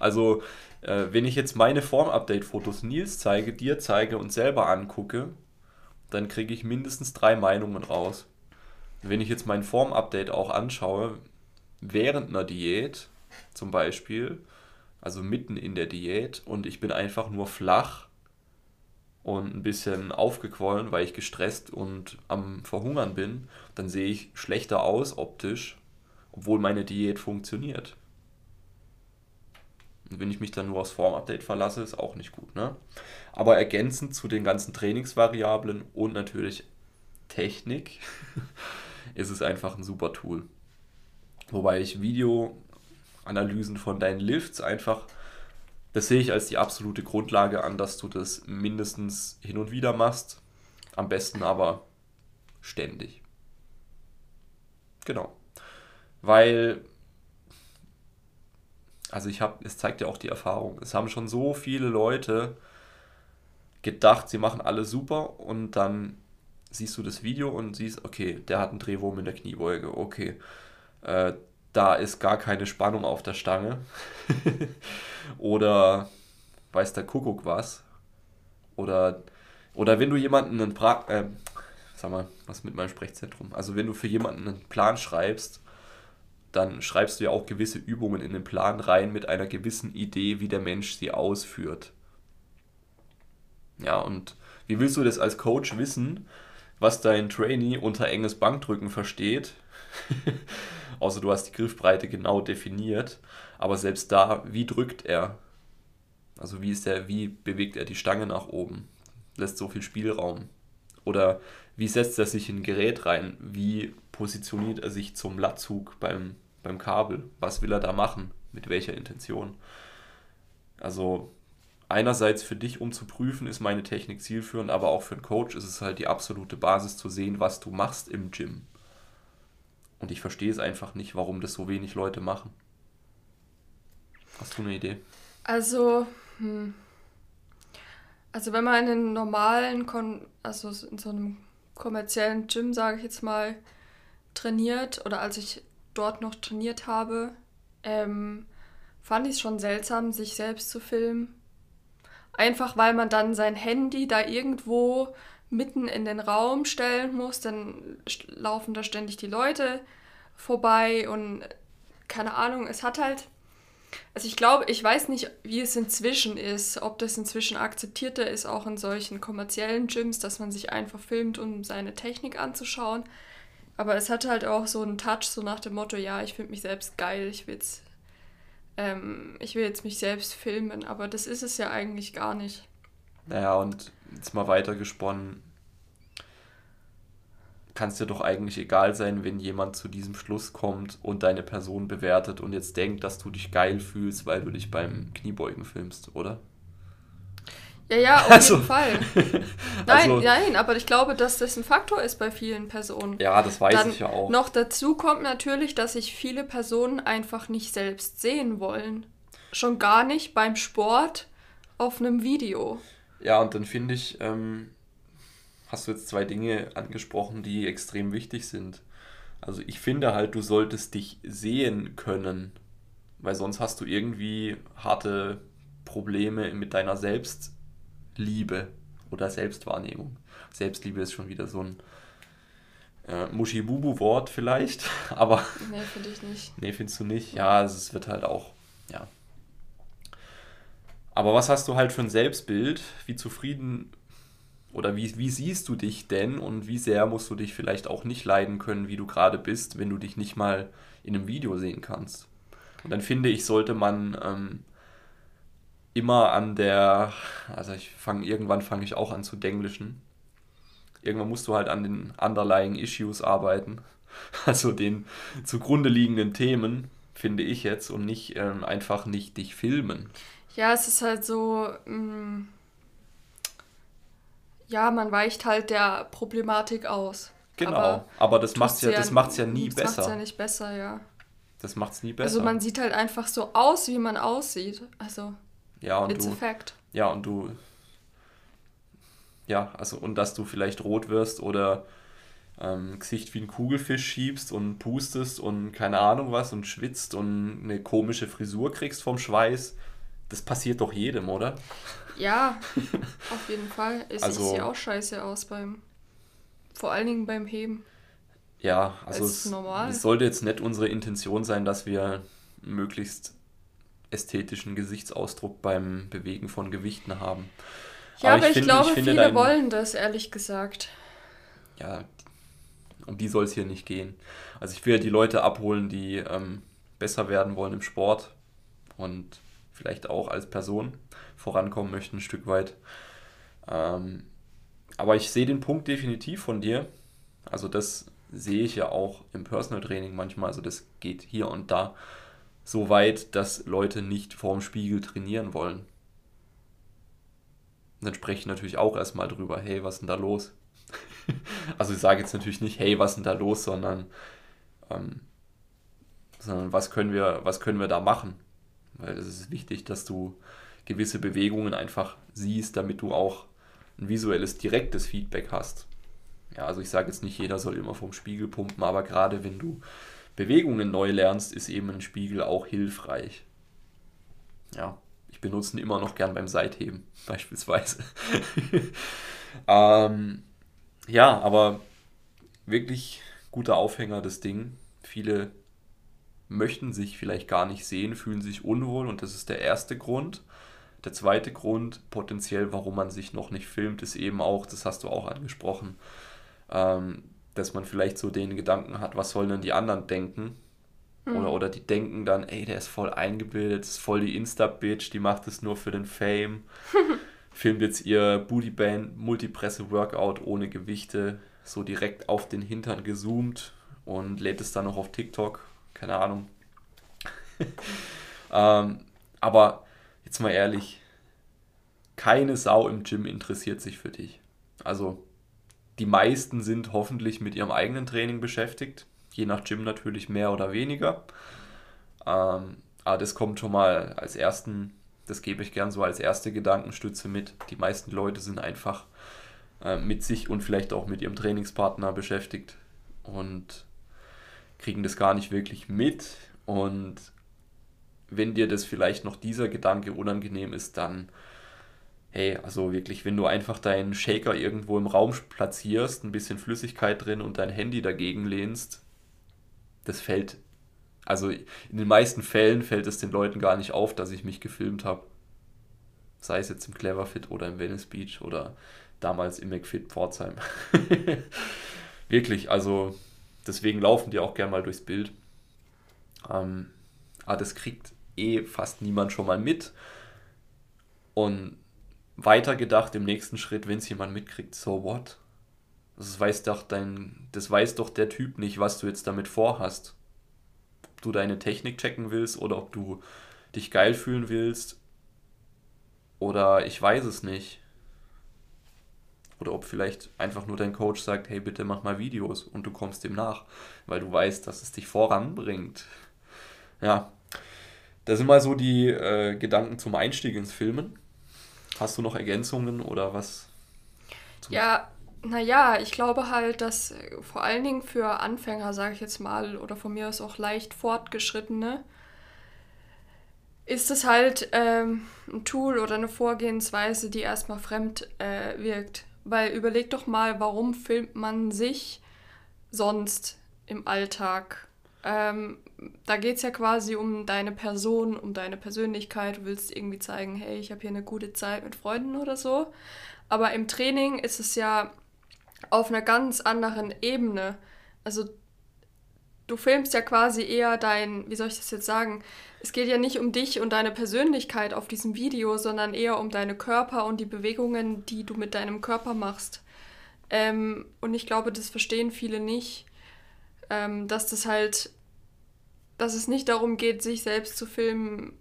[SPEAKER 1] Also, äh, wenn ich jetzt meine Form-Update-Fotos Nils zeige, dir zeige und selber angucke, dann kriege ich mindestens drei Meinungen raus. Wenn ich jetzt mein Form-Update auch anschaue, während einer Diät zum Beispiel, also mitten in der Diät, und ich bin einfach nur flach und ein bisschen aufgequollen, weil ich gestresst und am Verhungern bin, dann sehe ich schlechter aus optisch, obwohl meine Diät funktioniert. Und wenn ich mich dann nur aufs Formupdate verlasse, ist auch nicht gut. Ne? Aber ergänzend zu den ganzen Trainingsvariablen und natürlich Technik ist es einfach ein super Tool. Wobei ich Videoanalysen von deinen Lifts einfach, das sehe ich als die absolute Grundlage an, dass du das mindestens hin und wieder machst. Am besten aber ständig. Genau. Weil also ich habe, es zeigt ja auch die Erfahrung. Es haben schon so viele Leute gedacht, sie machen alles super und dann siehst du das Video und siehst, okay, der hat einen Drehwurm in der Kniebeuge, okay, äh, da ist gar keine Spannung auf der Stange oder weiß der Kuckuck was oder Oder wenn du jemanden einen pra äh, sag mal, was mit meinem Sprechzentrum. Also wenn du für jemanden einen Plan schreibst, dann schreibst du ja auch gewisse Übungen in den Plan rein mit einer gewissen Idee, wie der Mensch sie ausführt. Ja, und wie willst du das als Coach wissen, was dein Trainee unter enges Bankdrücken versteht? Außer du hast die Griffbreite genau definiert. Aber selbst da, wie drückt er? Also wie ist der, wie bewegt er die Stange nach oben? Lässt so viel Spielraum. Oder wie setzt er sich in ein Gerät rein? Wie positioniert er sich zum Latzug beim, beim Kabel? Was will er da machen? Mit welcher Intention? Also einerseits für dich, um zu prüfen, ist meine Technik zielführend, aber auch für einen Coach ist es halt die absolute Basis zu sehen, was du machst im Gym. Und ich verstehe es einfach nicht, warum das so wenig Leute machen. Hast du eine Idee?
[SPEAKER 2] Also, hm. also wenn man in einem normalen, Kon also in so einem kommerziellen Gym, sage ich jetzt mal, trainiert oder als ich dort noch trainiert habe, ähm, fand ich es schon seltsam, sich selbst zu filmen. Einfach weil man dann sein Handy da irgendwo mitten in den Raum stellen muss, dann laufen da ständig die Leute vorbei und keine Ahnung, es hat halt. Also ich glaube, ich weiß nicht, wie es inzwischen ist, ob das inzwischen akzeptierter ist, auch in solchen kommerziellen Gyms, dass man sich einfach filmt, um seine Technik anzuschauen. Aber es hat halt auch so einen Touch, so nach dem Motto, ja, ich finde mich selbst geil, ich will jetzt, ähm, ich will jetzt mich selbst filmen, aber das ist es ja eigentlich gar nicht.
[SPEAKER 1] Naja, und jetzt mal weitergesponnen, kann es dir doch eigentlich egal sein, wenn jemand zu diesem Schluss kommt und deine Person bewertet und jetzt denkt, dass du dich geil fühlst, weil du dich beim Kniebeugen filmst, oder?
[SPEAKER 2] Ja, ja, auf also, jeden Fall. Nein, also, nein, aber ich glaube, dass das ein Faktor ist bei vielen Personen.
[SPEAKER 1] Ja, das weiß Dann ich ja auch.
[SPEAKER 2] Noch dazu kommt natürlich, dass sich viele Personen einfach nicht selbst sehen wollen. Schon gar nicht beim Sport auf einem Video.
[SPEAKER 1] Ja, und dann finde ich, ähm, hast du jetzt zwei Dinge angesprochen, die extrem wichtig sind. Also ich finde halt, du solltest dich sehen können, weil sonst hast du irgendwie harte Probleme mit deiner Selbstliebe oder Selbstwahrnehmung. Selbstliebe ist schon wieder so ein äh, Muschibubu-Wort vielleicht, aber...
[SPEAKER 2] Nee, finde ich nicht.
[SPEAKER 1] Nee, findest du nicht? Ja, also es wird halt auch, ja. Aber was hast du halt für ein Selbstbild? Wie zufrieden oder wie, wie siehst du dich denn und wie sehr musst du dich vielleicht auch nicht leiden können, wie du gerade bist, wenn du dich nicht mal in einem Video sehen kannst? Und dann finde ich, sollte man ähm, immer an der, also ich fange, irgendwann fange ich auch an zu denglischen. Irgendwann musst du halt an den underlying Issues arbeiten, also den zugrunde liegenden Themen, finde ich jetzt, und nicht ähm, einfach nicht dich filmen.
[SPEAKER 2] Ja, es ist halt so. Mh mm, ja, man weicht halt der Problematik aus.
[SPEAKER 1] Genau, aber, aber das macht es ja, das macht's ja nie
[SPEAKER 2] das
[SPEAKER 1] besser.
[SPEAKER 2] Das macht ja nicht besser, ja.
[SPEAKER 1] Das macht es nie besser.
[SPEAKER 2] Also man sieht halt einfach so aus, wie man aussieht. Also,
[SPEAKER 1] ja, und
[SPEAKER 2] it's
[SPEAKER 1] du,
[SPEAKER 2] a fact.
[SPEAKER 1] Ja, und du, ja, also und dass du vielleicht rot wirst oder ähm, Gesicht wie ein Kugelfisch schiebst und pustest und keine Ahnung was und schwitzt und eine komische Frisur kriegst vom Schweiß, das passiert doch jedem, oder?
[SPEAKER 2] Ja, auf jeden Fall. Es also, sieht auch scheiße aus beim. Vor allen Dingen beim Heben.
[SPEAKER 1] Ja, also es, es, sollte jetzt nicht unsere Intention sein, dass wir möglichst ästhetischen Gesichtsausdruck beim Bewegen von Gewichten haben.
[SPEAKER 2] Ja, aber, aber ich, ich, glaube, ich viele dein, wollen das, ehrlich gesagt.
[SPEAKER 1] Ja, um die soll es hier nicht gehen. Also ich will ja die Leute abholen, die ähm, besser werden wollen im Sport und vielleicht auch als Person vorankommen möchten, ein Stück weit. Ähm, aber ich sehe den Punkt definitiv von dir. Also das sehe ich ja auch im Personal Training manchmal. Also das geht hier und da so weit, dass Leute nicht vorm Spiegel trainieren wollen. Und dann spreche ich natürlich auch erstmal drüber, hey, was ist denn da los? also ich sage jetzt natürlich nicht, hey, was ist denn da los, sondern, ähm, sondern was können wir, was können wir da machen? Weil es ist wichtig, dass du gewisse Bewegungen einfach siehst, damit du auch ein visuelles, direktes Feedback hast. Ja, also ich sage jetzt nicht, jeder soll immer vom Spiegel pumpen, aber gerade wenn du Bewegungen neu lernst, ist eben ein Spiegel auch hilfreich. Ja, ich benutze ihn immer noch gern beim Seitheben, beispielsweise. ähm, ja, aber wirklich guter Aufhänger, das Ding. Viele möchten sich vielleicht gar nicht sehen, fühlen sich unwohl und das ist der erste Grund. Der zweite Grund, potenziell, warum man sich noch nicht filmt, ist eben auch, das hast du auch angesprochen, ähm, dass man vielleicht so den Gedanken hat, was sollen denn die anderen denken? Mhm. Oder, oder die denken dann, ey, der ist voll eingebildet, ist voll die Insta-Bitch, die macht es nur für den Fame. Filmt jetzt ihr Bootyband Multipresse-Workout ohne Gewichte, so direkt auf den Hintern gezoomt und lädt es dann noch auf TikTok. Keine Ahnung. ähm, aber jetzt mal ehrlich, keine Sau im Gym interessiert sich für dich. Also die meisten sind hoffentlich mit ihrem eigenen Training beschäftigt, je nach Gym natürlich mehr oder weniger. Ähm, aber das kommt schon mal als ersten, das gebe ich gern so als erste Gedankenstütze mit. Die meisten Leute sind einfach äh, mit sich und vielleicht auch mit ihrem Trainingspartner beschäftigt und kriegen das gar nicht wirklich mit. Und wenn dir das vielleicht noch dieser Gedanke unangenehm ist, dann hey, also wirklich, wenn du einfach deinen Shaker irgendwo im Raum platzierst, ein bisschen Flüssigkeit drin und dein Handy dagegen lehnst, das fällt, also in den meisten Fällen fällt es den Leuten gar nicht auf, dass ich mich gefilmt habe. Sei es jetzt im Cleverfit oder im Venice Beach oder damals im McFit Pforzheim. wirklich, also deswegen laufen die auch gern mal durchs Bild. Ähm, aber das kriegt eh fast niemand schon mal mit. Und weitergedacht im nächsten Schritt, wenn es jemand mitkriegt, so what? Das weiß doch dein, das weiß doch der Typ nicht, was du jetzt damit vorhast. Ob du deine Technik checken willst oder ob du dich geil fühlen willst. Oder ich weiß es nicht. Oder ob vielleicht einfach nur dein Coach sagt, hey, bitte mach mal Videos und du kommst dem nach, weil du weißt, dass es dich voranbringt. Ja, das sind mal so die äh, Gedanken zum Einstieg ins Filmen. Hast du noch Ergänzungen oder was?
[SPEAKER 2] Ja, naja, ich glaube halt, dass äh, vor allen Dingen für Anfänger, sage ich jetzt mal, oder von mir aus auch leicht fortgeschrittene, ist es halt ähm, ein Tool oder eine Vorgehensweise, die erstmal fremd äh, wirkt. Weil überleg doch mal, warum filmt man sich sonst im Alltag? Ähm, da geht es ja quasi um deine Person, um deine Persönlichkeit. Du willst irgendwie zeigen, hey, ich habe hier eine gute Zeit mit Freunden oder so. Aber im Training ist es ja auf einer ganz anderen Ebene. Also du filmst ja quasi eher dein, wie soll ich das jetzt sagen? Es geht ja nicht um dich und deine Persönlichkeit auf diesem Video, sondern eher um deine Körper und die Bewegungen, die du mit deinem Körper machst. Ähm, und ich glaube, das verstehen viele nicht, ähm, dass das halt dass es nicht darum geht, sich selbst zu filmen,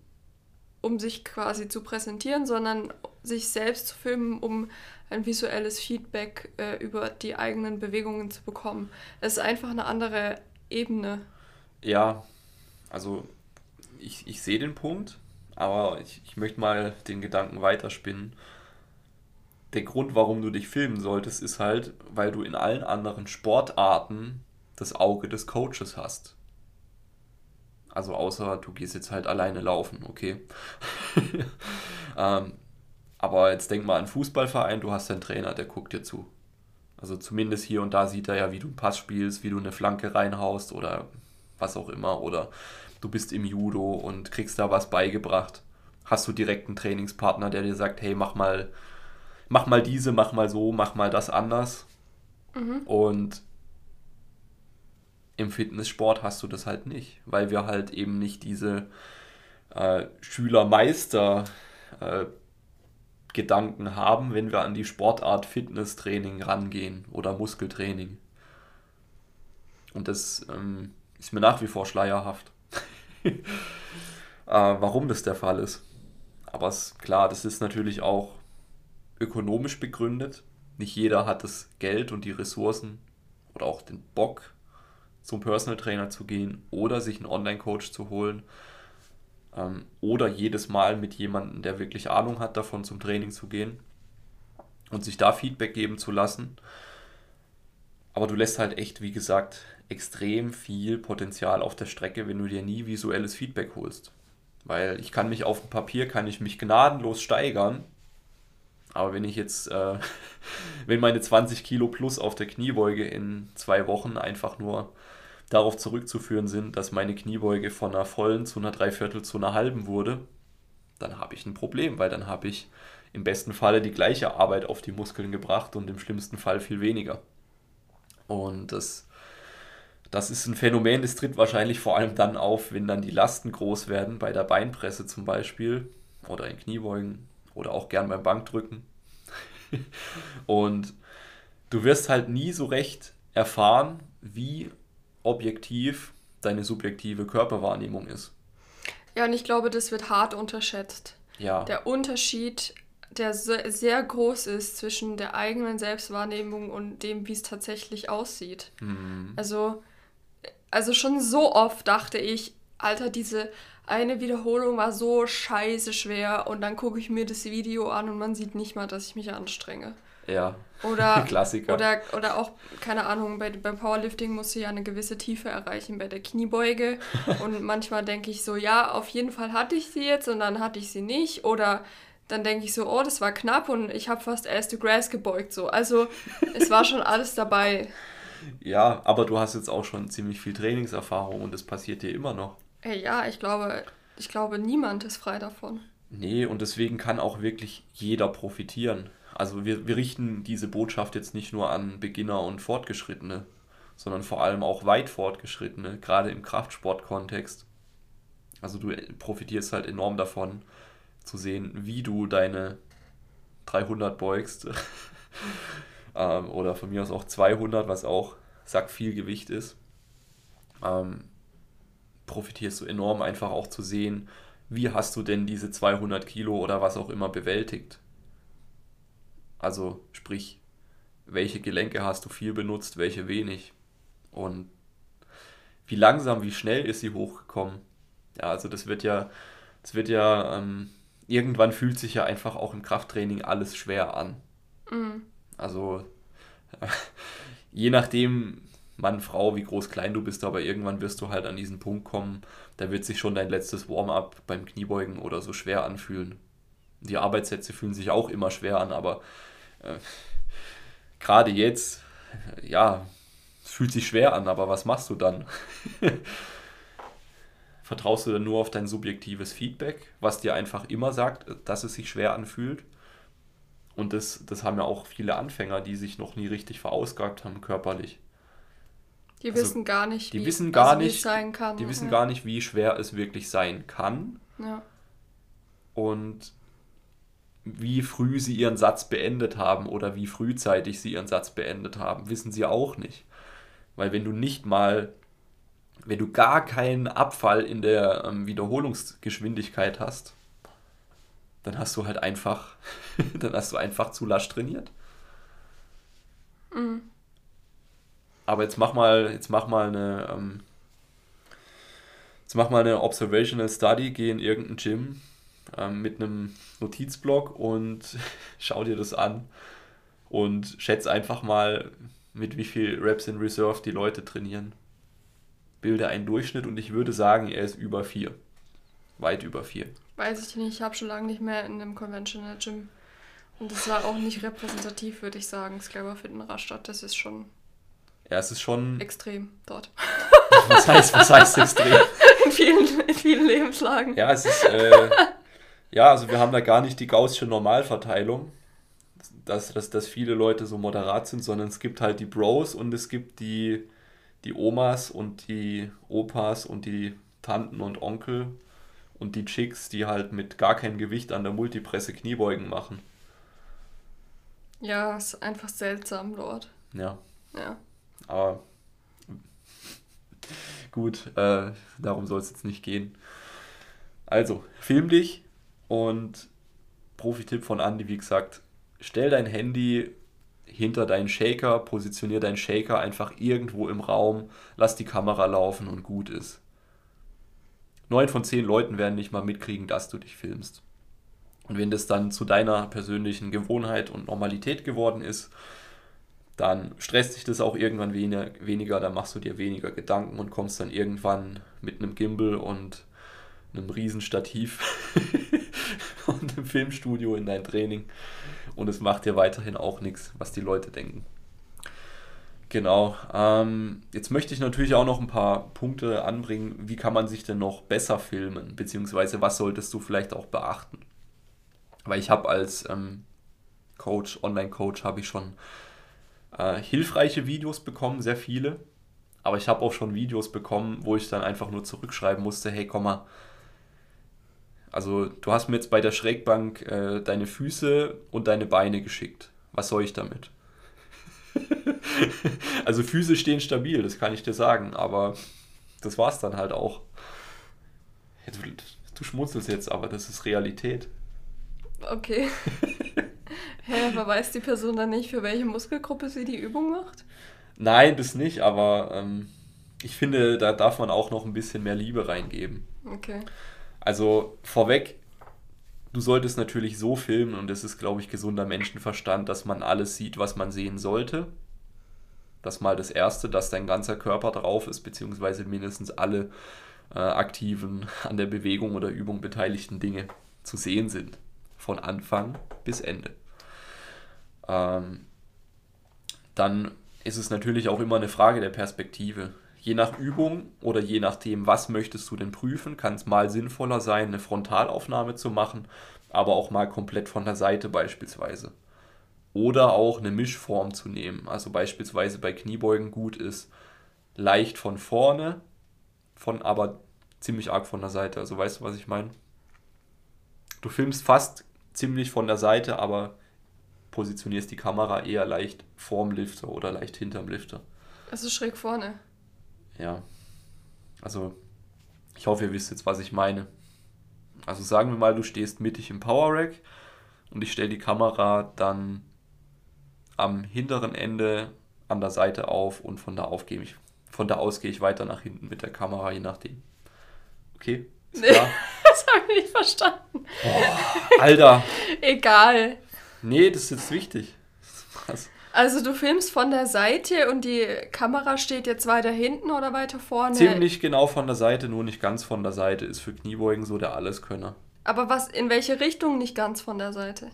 [SPEAKER 2] um sich quasi zu präsentieren, sondern sich selbst zu filmen, um ein visuelles Feedback äh, über die eigenen Bewegungen zu bekommen. Es ist einfach eine andere Ebene.
[SPEAKER 1] Ja, also ich, ich sehe den Punkt, aber ich, ich möchte mal den Gedanken weiterspinnen. Der Grund, warum du dich filmen solltest, ist halt, weil du in allen anderen Sportarten das Auge des Coaches hast. Also außer du gehst jetzt halt alleine laufen, okay. ähm, aber jetzt denk mal an Fußballverein, du hast einen Trainer, der guckt dir zu. Also zumindest hier und da sieht er ja, wie du einen Pass spielst, wie du eine Flanke reinhaust oder was auch immer. Oder du bist im Judo und kriegst da was beigebracht. Hast du direkt einen Trainingspartner, der dir sagt, hey, mach mal, mach mal diese, mach mal so, mach mal das anders. Mhm. Und im Fitnesssport hast du das halt nicht, weil wir halt eben nicht diese äh, Schüler-Meister äh, Gedanken haben, wenn wir an die Sportart Fitnesstraining rangehen oder Muskeltraining. Und das ähm, ist mir nach wie vor schleierhaft, äh, warum das der Fall ist. Aber es, klar, das ist natürlich auch ökonomisch begründet. Nicht jeder hat das Geld und die Ressourcen oder auch den Bock, zum Personal Trainer zu gehen oder sich einen Online-Coach zu holen ähm, oder jedes Mal mit jemandem, der wirklich Ahnung hat, davon zum Training zu gehen und sich da Feedback geben zu lassen. Aber du lässt halt echt, wie gesagt, extrem viel Potenzial auf der Strecke, wenn du dir nie visuelles Feedback holst. Weil ich kann mich auf dem Papier, kann ich mich gnadenlos steigern, Aber wenn ich jetzt, äh, wenn meine 20 Kilo plus auf der Kniebeuge in zwei Wochen einfach nur darauf zurückzuführen sind, dass meine Kniebeuge von einer vollen zu einer Dreiviertel zu einer halben wurde, dann habe ich ein Problem, weil dann habe ich im besten Falle die gleiche Arbeit auf die Muskeln gebracht und im schlimmsten Fall viel weniger. Und das, das ist ein Phänomen, das tritt wahrscheinlich vor allem dann auf, wenn dann die Lasten groß werden, bei der Beinpresse zum Beispiel oder in Kniebeugen oder auch gern beim Bankdrücken. und du wirst halt nie so recht erfahren, wie objektiv deine subjektive Körperwahrnehmung ist.
[SPEAKER 2] Ja, und ich glaube, das wird hart unterschätzt. Ja. Der Unterschied, der sehr groß ist zwischen der eigenen Selbstwahrnehmung und dem, wie es tatsächlich aussieht. Mhm. Also, also schon so oft dachte ich, Alter, diese eine Wiederholung war so scheiße schwer und dann gucke ich mir das Video an und man sieht nicht mal, dass ich mich anstrenge. Ja. Oder, Klassiker. Oder, oder auch, keine Ahnung, bei, beim Powerlifting musst du ja eine gewisse Tiefe erreichen bei der Kniebeuge. und manchmal denke ich so, ja, auf jeden Fall hatte ich sie jetzt und dann hatte ich sie nicht. Oder dann denke ich so, oh, das war knapp und ich habe fast Ass to Grass gebeugt. So. Also es war schon alles dabei.
[SPEAKER 1] Ja, aber du hast jetzt auch schon ziemlich viel Trainingserfahrung und das passiert dir immer noch.
[SPEAKER 2] Ja, ich glaube, ich glaube, niemand ist frei davon.
[SPEAKER 1] Nee, und deswegen kann auch wirklich jeder profitieren. Also wir, wir richten diese Botschaft jetzt nicht nur an Beginner und Fortgeschrittene, sondern vor allem auch weit Fortgeschrittene, gerade im Kraftsportkontext. Also du profitierst halt enorm davon, zu sehen, wie du deine 300 beugst. ähm, oder von mir aus auch 200, was auch sack viel Gewicht ist. Ähm, profitierst du enorm einfach auch zu sehen, wie hast du denn diese 200 Kilo oder was auch immer bewältigt. Also sprich, welche Gelenke hast du viel benutzt, welche wenig. Und wie langsam, wie schnell ist sie hochgekommen. Ja, also das wird ja, das wird ja, ähm, irgendwann fühlt sich ja einfach auch im Krafttraining alles schwer an. Mhm. Also je nachdem, Mann, Frau, wie groß, klein du bist, aber irgendwann wirst du halt an diesen Punkt kommen, da wird sich schon dein letztes Warm-up beim Kniebeugen oder so schwer anfühlen. Die Arbeitssätze fühlen sich auch immer schwer an, aber äh, gerade jetzt, ja, es fühlt sich schwer an, aber was machst du dann? Vertraust du dann nur auf dein subjektives Feedback, was dir einfach immer sagt, dass es sich schwer anfühlt? Und das, das haben ja auch viele Anfänger, die sich noch nie richtig verausgabt haben körperlich. Die also, wissen gar nicht, die wie, wissen gar also, nicht, es sein kann. Die wissen ja. gar nicht, wie schwer es wirklich sein kann. Ja. Und wie früh sie ihren Satz beendet haben oder wie frühzeitig sie ihren Satz beendet haben, wissen sie auch nicht. Weil wenn du nicht mal, wenn du gar keinen Abfall in der ähm, Wiederholungsgeschwindigkeit hast, dann hast du halt einfach, dann hast du einfach zu lasch trainiert. Mhm. Aber jetzt mach mal, jetzt mach mal eine, ähm, jetzt mach mal eine Observational Study, geh in irgendein Gym ähm, mit einem Notizblock und schau dir das an und schätz einfach mal, mit wie viel Reps in Reserve die Leute trainieren. Bilde einen Durchschnitt und ich würde sagen, er ist über vier. Weit über vier.
[SPEAKER 2] Weiß ich nicht, ich habe schon lange nicht mehr in einem Conventional Gym. Und das war auch nicht repräsentativ, würde ich sagen. Das Clever Fit in Rastatt, das ist schon.
[SPEAKER 1] Ja, es ist schon.
[SPEAKER 2] Extrem dort.
[SPEAKER 1] Was heißt, was heißt extrem?
[SPEAKER 2] In vielen, in vielen Lebenslagen.
[SPEAKER 1] Ja, es ist. Äh, ja, also wir haben da gar nicht die gaussische Normalverteilung, dass, dass, dass viele Leute so moderat sind, sondern es gibt halt die Bros und es gibt die, die Omas und die Opas und die Tanten und Onkel und die Chicks, die halt mit gar keinem Gewicht an der Multipresse Kniebeugen machen.
[SPEAKER 2] Ja, ist einfach seltsam dort.
[SPEAKER 1] Ja. Ja. Aber gut, äh, darum soll es jetzt nicht gehen. Also, film dich, und Profi-Tipp von Andy, wie gesagt, stell dein Handy hinter deinen Shaker, positionier deinen Shaker einfach irgendwo im Raum, lass die Kamera laufen und gut ist. Neun von zehn Leuten werden nicht mal mitkriegen, dass du dich filmst. Und wenn das dann zu deiner persönlichen Gewohnheit und Normalität geworden ist, dann stresst dich das auch irgendwann weniger, dann machst du dir weniger Gedanken und kommst dann irgendwann mit einem Gimbal und einem Riesenstativ und im Filmstudio in dein Training und es macht dir weiterhin auch nichts, was die Leute denken. Genau. Ähm, jetzt möchte ich natürlich auch noch ein paar Punkte anbringen. Wie kann man sich denn noch besser filmen? Beziehungsweise was solltest du vielleicht auch beachten? Weil ich habe als ähm, Coach, Online-Coach, habe ich schon äh, hilfreiche Videos bekommen, sehr viele. Aber ich habe auch schon Videos bekommen, wo ich dann einfach nur zurückschreiben musste, hey, komm mal, also du hast mir jetzt bei der Schrägbank äh, deine Füße und deine Beine geschickt. Was soll ich damit? also Füße stehen stabil, das kann ich dir sagen, aber das war es dann halt auch. Du, du schmunzelst jetzt, aber das ist Realität.
[SPEAKER 2] Okay. Hä, aber weiß die Person dann nicht, für welche Muskelgruppe sie die Übung macht?
[SPEAKER 1] Nein, das nicht, aber ähm, ich finde, da darf man auch noch ein bisschen mehr Liebe reingeben.
[SPEAKER 2] Okay.
[SPEAKER 1] Also vorweg, du solltest natürlich so filmen und es ist, glaube ich, gesunder Menschenverstand, dass man alles sieht, was man sehen sollte. Das mal das Erste, dass dein ganzer Körper drauf ist, beziehungsweise mindestens alle äh, aktiven, an der Bewegung oder Übung beteiligten Dinge zu sehen sind. Von Anfang bis Ende. Ähm, dann ist es natürlich auch immer eine Frage der Perspektive je nach Übung oder je nachdem, was möchtest du denn prüfen, kann es mal sinnvoller sein, eine Frontalaufnahme zu machen, aber auch mal komplett von der Seite beispielsweise. Oder auch eine Mischform zu nehmen. Also beispielsweise bei Kniebeugen gut ist leicht von vorne, von aber ziemlich arg von der Seite. Also weißt du, was ich meine? Du filmst fast ziemlich von der Seite, aber positionierst die Kamera eher leicht vorm Lifter oder leicht hinterm Lifter.
[SPEAKER 2] Also schräg vorne
[SPEAKER 1] ja, also ich hoffe, ihr wisst jetzt, was ich meine. Also sagen wir mal, du stehst mittig im Power Rack und ich stelle die Kamera dann am hinteren Ende an der Seite auf und von da, auf gehe ich, von da aus gehe ich weiter nach hinten mit der Kamera, je nachdem. Okay?
[SPEAKER 2] Ist klar? das habe ich nicht verstanden.
[SPEAKER 1] Boah, Alter.
[SPEAKER 2] Egal.
[SPEAKER 1] Nee, das ist jetzt wichtig.
[SPEAKER 2] Was? Also du filmst von der Seite und die Kamera steht jetzt weiter hinten oder weiter vorne?
[SPEAKER 1] Ziemlich genau von der Seite, nur nicht ganz von der Seite. Ist für Kniebeugen so der Alleskönner.
[SPEAKER 2] Aber was, in welche Richtung nicht ganz von der Seite?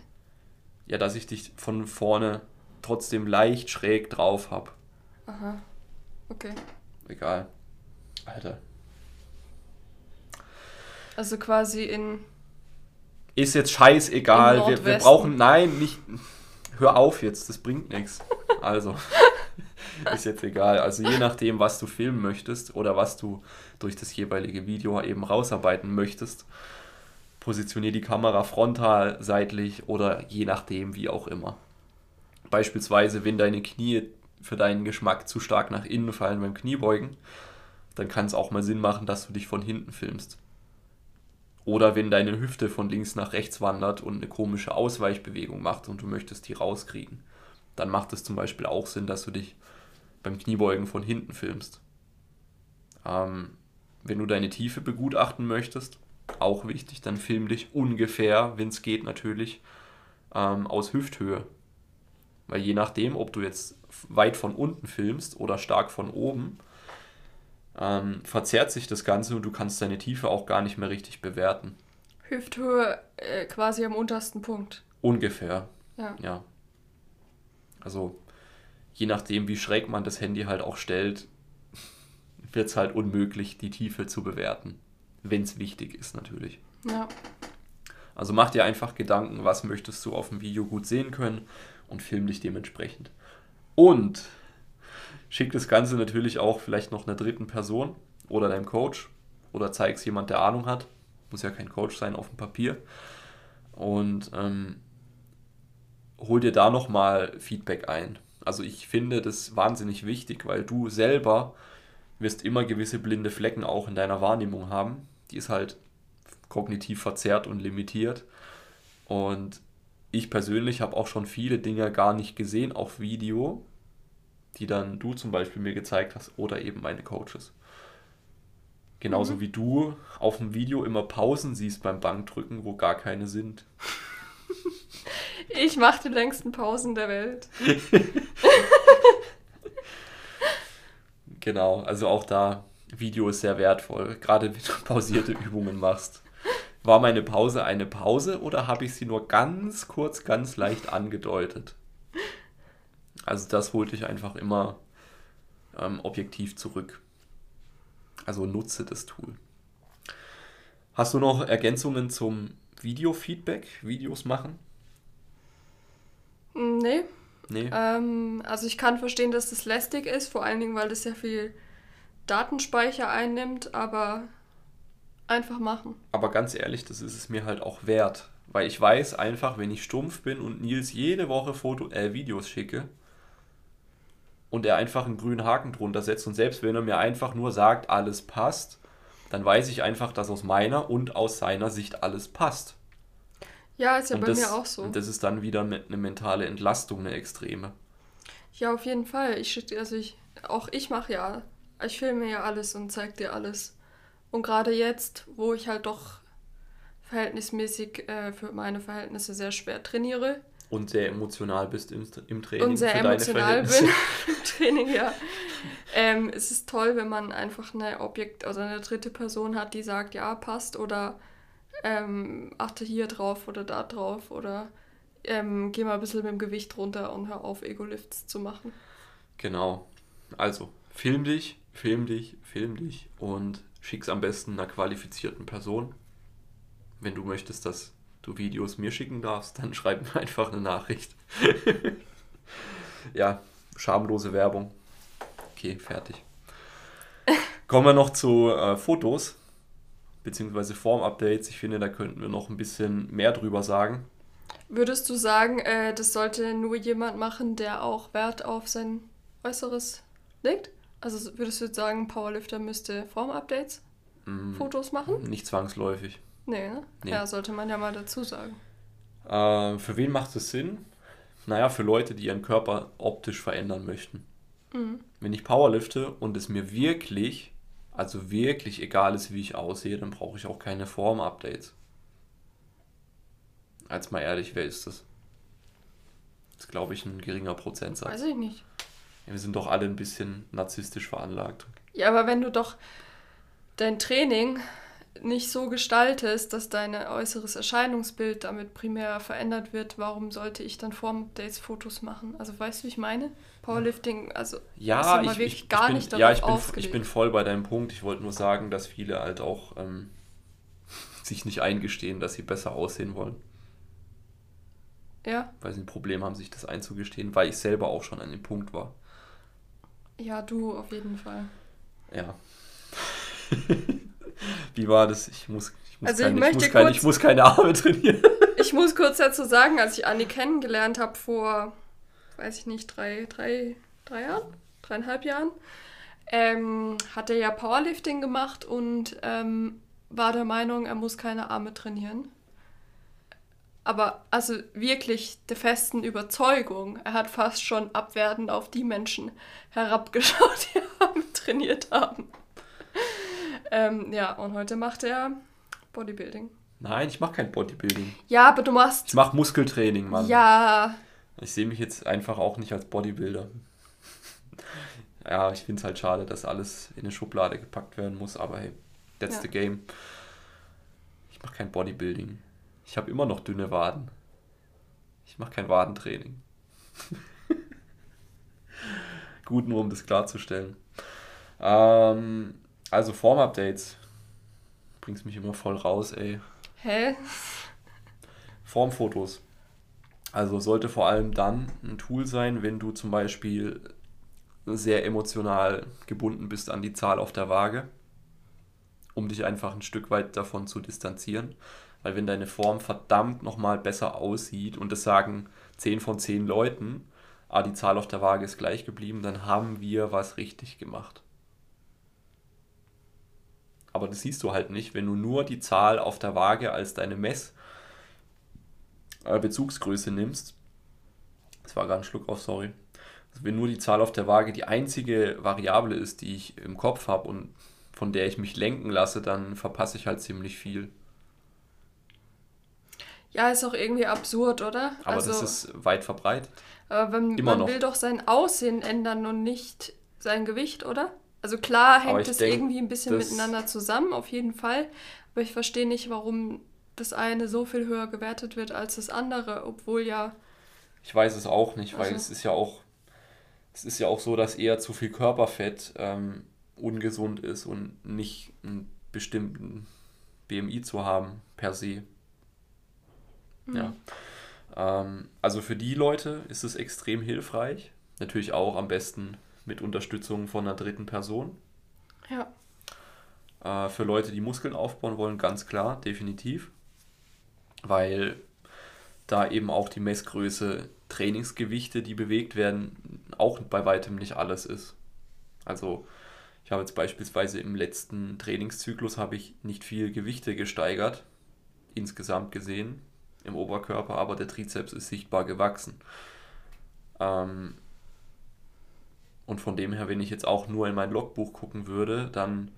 [SPEAKER 1] Ja, dass ich dich von vorne trotzdem leicht schräg drauf habe.
[SPEAKER 2] Aha. Okay.
[SPEAKER 1] Egal. Alter.
[SPEAKER 2] Also quasi in.
[SPEAKER 1] Ist jetzt scheißegal. Wir, wir brauchen. Nein, nicht hör auf jetzt, das bringt nichts. Also, ist jetzt egal. Also je nachdem, was du filmen möchtest oder was du durch das jeweilige Video eben rausarbeiten möchtest, positionier die Kamera frontal, seitlich oder je nachdem, wie auch immer. Beispielsweise, wenn deine Knie für deinen Geschmack zu stark nach innen fallen beim Kniebeugen, dann kann es auch mal Sinn machen, dass du dich von hinten filmst. Oder wenn deine Hüfte von links nach rechts wandert und eine komische Ausweichbewegung macht und du möchtest die rauskriegen, dann macht es zum Beispiel auch Sinn, dass du dich beim Kniebeugen von hinten filmst. Ähm, wenn du deine Tiefe begutachten möchtest, auch wichtig, dann film dich ungefähr, wenn es geht natürlich, ähm, aus Hüfthöhe. Weil je nachdem, ob du jetzt weit von unten filmst oder stark von oben, ähm, verzerrt sich das Ganze und du kannst deine Tiefe auch gar nicht mehr richtig bewerten.
[SPEAKER 2] Hüfthöhe äh, quasi am untersten Punkt.
[SPEAKER 1] Ungefähr.
[SPEAKER 2] Ja.
[SPEAKER 1] ja. Also je nachdem, wie schräg man das Handy halt auch stellt, wird es halt unmöglich, die Tiefe zu bewerten. Wenn es wichtig ist, natürlich.
[SPEAKER 2] Ja.
[SPEAKER 1] Also mach dir einfach Gedanken, was möchtest du auf dem Video gut sehen können und film dich dementsprechend. Und Schick das Ganze natürlich auch vielleicht noch einer dritten Person oder deinem Coach oder zeig es jemand, der Ahnung hat. Muss ja kein Coach sein auf dem Papier. Und ähm, hol dir da nochmal Feedback ein. Also ich finde das wahnsinnig wichtig, weil du selber wirst immer gewisse blinde Flecken auch in deiner Wahrnehmung haben. Die ist halt kognitiv verzerrt und limitiert. Und ich persönlich habe auch schon viele Dinge gar nicht gesehen auf Video, die dann du zum Beispiel mir gezeigt hast oder eben meine Coaches. Genauso mhm. wie du auf dem Video immer Pausen siehst beim Bankdrücken, wo gar keine sind.
[SPEAKER 2] Ich mache die längsten Pausen der Welt.
[SPEAKER 1] genau, also auch da, Video ist sehr wertvoll, gerade wenn du pausierte Übungen machst. War meine Pause eine Pause oder habe ich sie nur ganz kurz, ganz leicht angedeutet? Also das holte ich einfach immer ähm, objektiv zurück. Also nutze das Tool. Hast du noch Ergänzungen zum Video-Feedback? Videos machen?
[SPEAKER 2] Nee. Nee. Ähm, also ich kann verstehen, dass das lästig ist, vor allen Dingen, weil das sehr viel Datenspeicher einnimmt, aber einfach machen.
[SPEAKER 1] Aber ganz ehrlich, das ist es mir halt auch wert. Weil ich weiß einfach, wenn ich stumpf bin und Nils jede Woche Foto, äh, Videos schicke und er einfach einen grünen Haken drunter setzt und selbst wenn er mir einfach nur sagt, alles passt, dann weiß ich einfach, dass aus meiner und aus seiner Sicht alles passt. Ja, ist ja und bei das, mir auch so. Und das ist dann wieder eine mentale Entlastung, eine extreme.
[SPEAKER 2] Ja, auf jeden Fall. Ich, also ich, auch ich mache ja, ich filme ja alles und zeige dir alles. Und gerade jetzt, wo ich halt doch verhältnismäßig äh, für meine Verhältnisse sehr schwer trainiere.
[SPEAKER 1] Und sehr emotional bist im, im Training. Und sehr emotional bin
[SPEAKER 2] im Training, ja. Ähm, es ist toll, wenn man einfach eine Objekt, also eine dritte Person hat, die sagt, ja, passt oder ähm, achte hier drauf oder da drauf oder ähm, geh mal ein bisschen mit dem Gewicht runter und hör auf, Ego-Lifts zu machen.
[SPEAKER 1] Genau. Also, film dich, film dich, film dich und schick's am besten einer qualifizierten Person. Wenn du möchtest, dass du Videos mir schicken darfst, dann schreib mir einfach eine Nachricht. ja, schamlose Werbung. Okay, fertig. Kommen wir noch zu äh, Fotos beziehungsweise Form-Updates. Ich finde, da könnten wir noch ein bisschen mehr drüber sagen.
[SPEAKER 2] Würdest du sagen, äh, das sollte nur jemand machen, der auch Wert auf sein Äußeres legt? Also würdest du sagen, Powerlifter müsste Form-Updates, mm, Fotos machen?
[SPEAKER 1] Nicht zwangsläufig.
[SPEAKER 2] Nee, ne? Nee. Ja, sollte man ja mal dazu sagen.
[SPEAKER 1] Äh, für wen macht es Sinn? Naja, für Leute, die ihren Körper optisch verändern möchten. Mhm. Wenn ich Powerlifte und es mir wirklich also wirklich egal ist, wie ich aussehe, dann brauche ich auch keine Form-Updates. Als mal ehrlich, wer ist das? Das ist, glaube ich, ein geringer Prozentsatz.
[SPEAKER 2] Weiß ich nicht.
[SPEAKER 1] Ja, wir sind doch alle ein bisschen narzisstisch veranlagt.
[SPEAKER 2] Ja, aber wenn du doch dein Training nicht so gestaltest, dass dein äußeres Erscheinungsbild damit primär verändert wird, warum sollte ich dann Form-Updates Fotos machen? Also weißt du, wie ich meine? Powerlifting, also ja,
[SPEAKER 1] ich, wirklich ich, gar ich bin, nicht ja, ich bin, aufgelegt. ich bin voll bei deinem Punkt. Ich wollte nur sagen, dass viele halt auch ähm, sich nicht eingestehen, dass sie besser aussehen wollen. Ja. Weil sie ein Problem haben, sich das einzugestehen, weil ich selber auch schon an dem Punkt war.
[SPEAKER 2] Ja, du auf jeden Fall.
[SPEAKER 1] Ja. Wie war das? Ich muss, ich muss, also keine, ich, ich, muss keine, ich muss keine Arme trainieren.
[SPEAKER 2] ich muss kurz dazu sagen, als ich Anni kennengelernt habe vor weiß ich nicht, drei, drei, drei Jahren, dreieinhalb Jahren, ähm, hat er ja Powerlifting gemacht und ähm, war der Meinung, er muss keine Arme trainieren. Aber also wirklich der festen Überzeugung, er hat fast schon abwertend auf die Menschen herabgeschaut, die Arme trainiert haben. Ähm, ja, und heute macht er Bodybuilding.
[SPEAKER 1] Nein, ich mache kein Bodybuilding.
[SPEAKER 2] Ja, aber du machst.
[SPEAKER 1] Ich mache Muskeltraining, Mann. Ja, ich sehe mich jetzt einfach auch nicht als Bodybuilder. ja, ich finde es halt schade, dass alles in eine Schublade gepackt werden muss, aber hey, that's ja. the game. Ich mache kein Bodybuilding. Ich habe immer noch dünne Waden. Ich mache kein Wadentraining. Gut, nur um das klarzustellen. Ähm, also Form-Updates. Bringst mich immer voll raus, ey. Hä? Formfotos. Also sollte vor allem dann ein Tool sein, wenn du zum Beispiel sehr emotional gebunden bist an die Zahl auf der Waage, um dich einfach ein Stück weit davon zu distanzieren. Weil wenn deine Form verdammt nochmal besser aussieht und das sagen 10 von 10 Leuten, ah, die Zahl auf der Waage ist gleich geblieben, dann haben wir was richtig gemacht. Aber das siehst du halt nicht, wenn du nur die Zahl auf der Waage als deine Mess- äh, Bezugsgröße nimmst, das war gerade ein Schluck auf, sorry, also wenn nur die Zahl auf der Waage die einzige Variable ist, die ich im Kopf habe und von der ich mich lenken lasse, dann verpasse ich halt ziemlich viel.
[SPEAKER 2] Ja, ist auch irgendwie absurd, oder?
[SPEAKER 1] Aber also, das ist weit verbreitet.
[SPEAKER 2] Aber wenn, man noch. will doch sein Aussehen ändern und nicht sein Gewicht, oder? Also klar hängt es denk, irgendwie ein bisschen miteinander zusammen, auf jeden Fall. Aber ich verstehe nicht, warum das eine so viel höher gewertet wird als das andere, obwohl ja.
[SPEAKER 1] Ich weiß es auch nicht, weil also. es ist ja auch, es ist ja auch so, dass eher zu viel Körperfett ähm, ungesund ist und nicht einen bestimmten BMI zu haben per se. Mhm. Ja. Ähm, also für die Leute ist es extrem hilfreich. Natürlich auch am besten mit Unterstützung von einer dritten Person. Ja. Äh, für Leute, die Muskeln aufbauen wollen, ganz klar, definitiv. Weil da eben auch die Messgröße Trainingsgewichte, die bewegt werden, auch bei weitem nicht alles ist. Also ich habe jetzt beispielsweise im letzten Trainingszyklus habe ich nicht viel Gewichte gesteigert, insgesamt gesehen im Oberkörper, aber der Trizeps ist sichtbar gewachsen. Ähm, und von dem her, wenn ich jetzt auch nur in mein Logbuch gucken würde, dann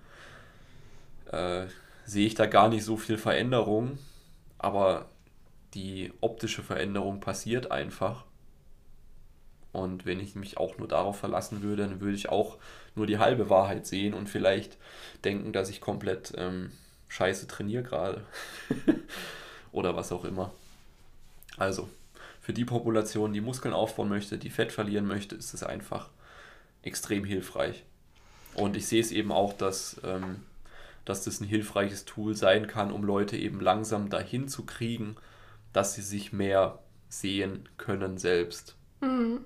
[SPEAKER 1] äh, sehe ich da gar nicht so viel Veränderung, aber die optische Veränderung passiert einfach. Und wenn ich mich auch nur darauf verlassen würde, dann würde ich auch nur die halbe Wahrheit sehen und vielleicht denken, dass ich komplett ähm, scheiße trainiere gerade. Oder was auch immer. Also, für die Population, die Muskeln aufbauen möchte, die Fett verlieren möchte, ist es einfach extrem hilfreich. Und ich sehe es eben auch, dass, ähm, dass das ein hilfreiches Tool sein kann, um Leute eben langsam dahin zu kriegen, dass sie sich mehr sehen können selbst. Mhm.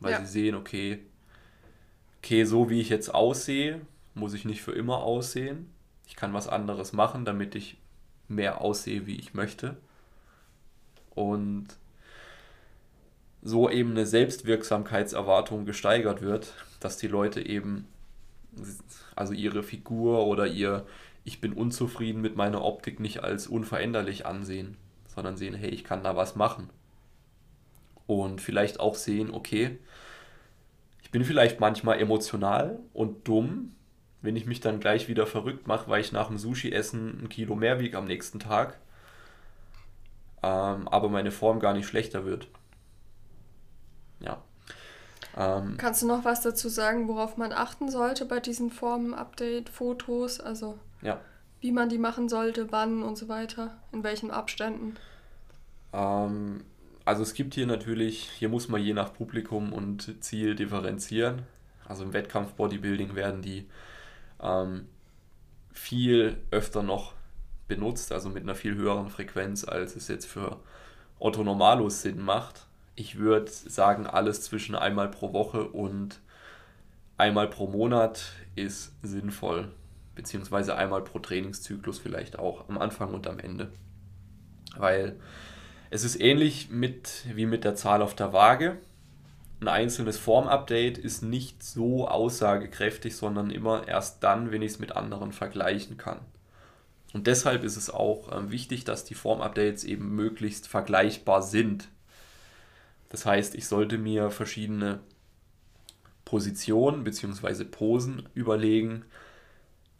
[SPEAKER 1] Weil ja. sie sehen, okay, okay, so wie ich jetzt aussehe, muss ich nicht für immer aussehen. Ich kann was anderes machen, damit ich mehr aussehe, wie ich möchte. Und so eben eine Selbstwirksamkeitserwartung gesteigert wird, dass die Leute eben, also ihre Figur oder ihr Ich bin unzufrieden mit meiner Optik nicht als unveränderlich ansehen, sondern sehen, hey, ich kann da was machen. Und vielleicht auch sehen, okay, ich bin vielleicht manchmal emotional und dumm, wenn ich mich dann gleich wieder verrückt mache, weil ich nach dem Sushi-Essen ein Kilo mehr wiege am nächsten Tag, ähm, aber meine Form gar nicht schlechter wird.
[SPEAKER 2] Ähm, Kannst du noch was dazu sagen, worauf man achten sollte bei diesen Formen-Update-Fotos? Also ja. wie man die machen sollte, wann und so weiter, in welchen Abständen?
[SPEAKER 1] Ähm, also es gibt hier natürlich, hier muss man je nach Publikum und Ziel differenzieren. Also im Wettkampf Bodybuilding werden die ähm, viel öfter noch benutzt, also mit einer viel höheren Frequenz, als es jetzt für Otto Normalos Sinn macht. Ich würde sagen, alles zwischen einmal pro Woche und einmal pro Monat ist sinnvoll, beziehungsweise einmal pro Trainingszyklus vielleicht auch, am Anfang und am Ende. Weil es ist ähnlich mit, wie mit der Zahl auf der Waage. Ein einzelnes Formupdate ist nicht so aussagekräftig, sondern immer erst dann, wenn ich es mit anderen vergleichen kann. Und deshalb ist es auch äh, wichtig, dass die Formupdates eben möglichst vergleichbar sind. Das heißt, ich sollte mir verschiedene Positionen bzw. Posen überlegen,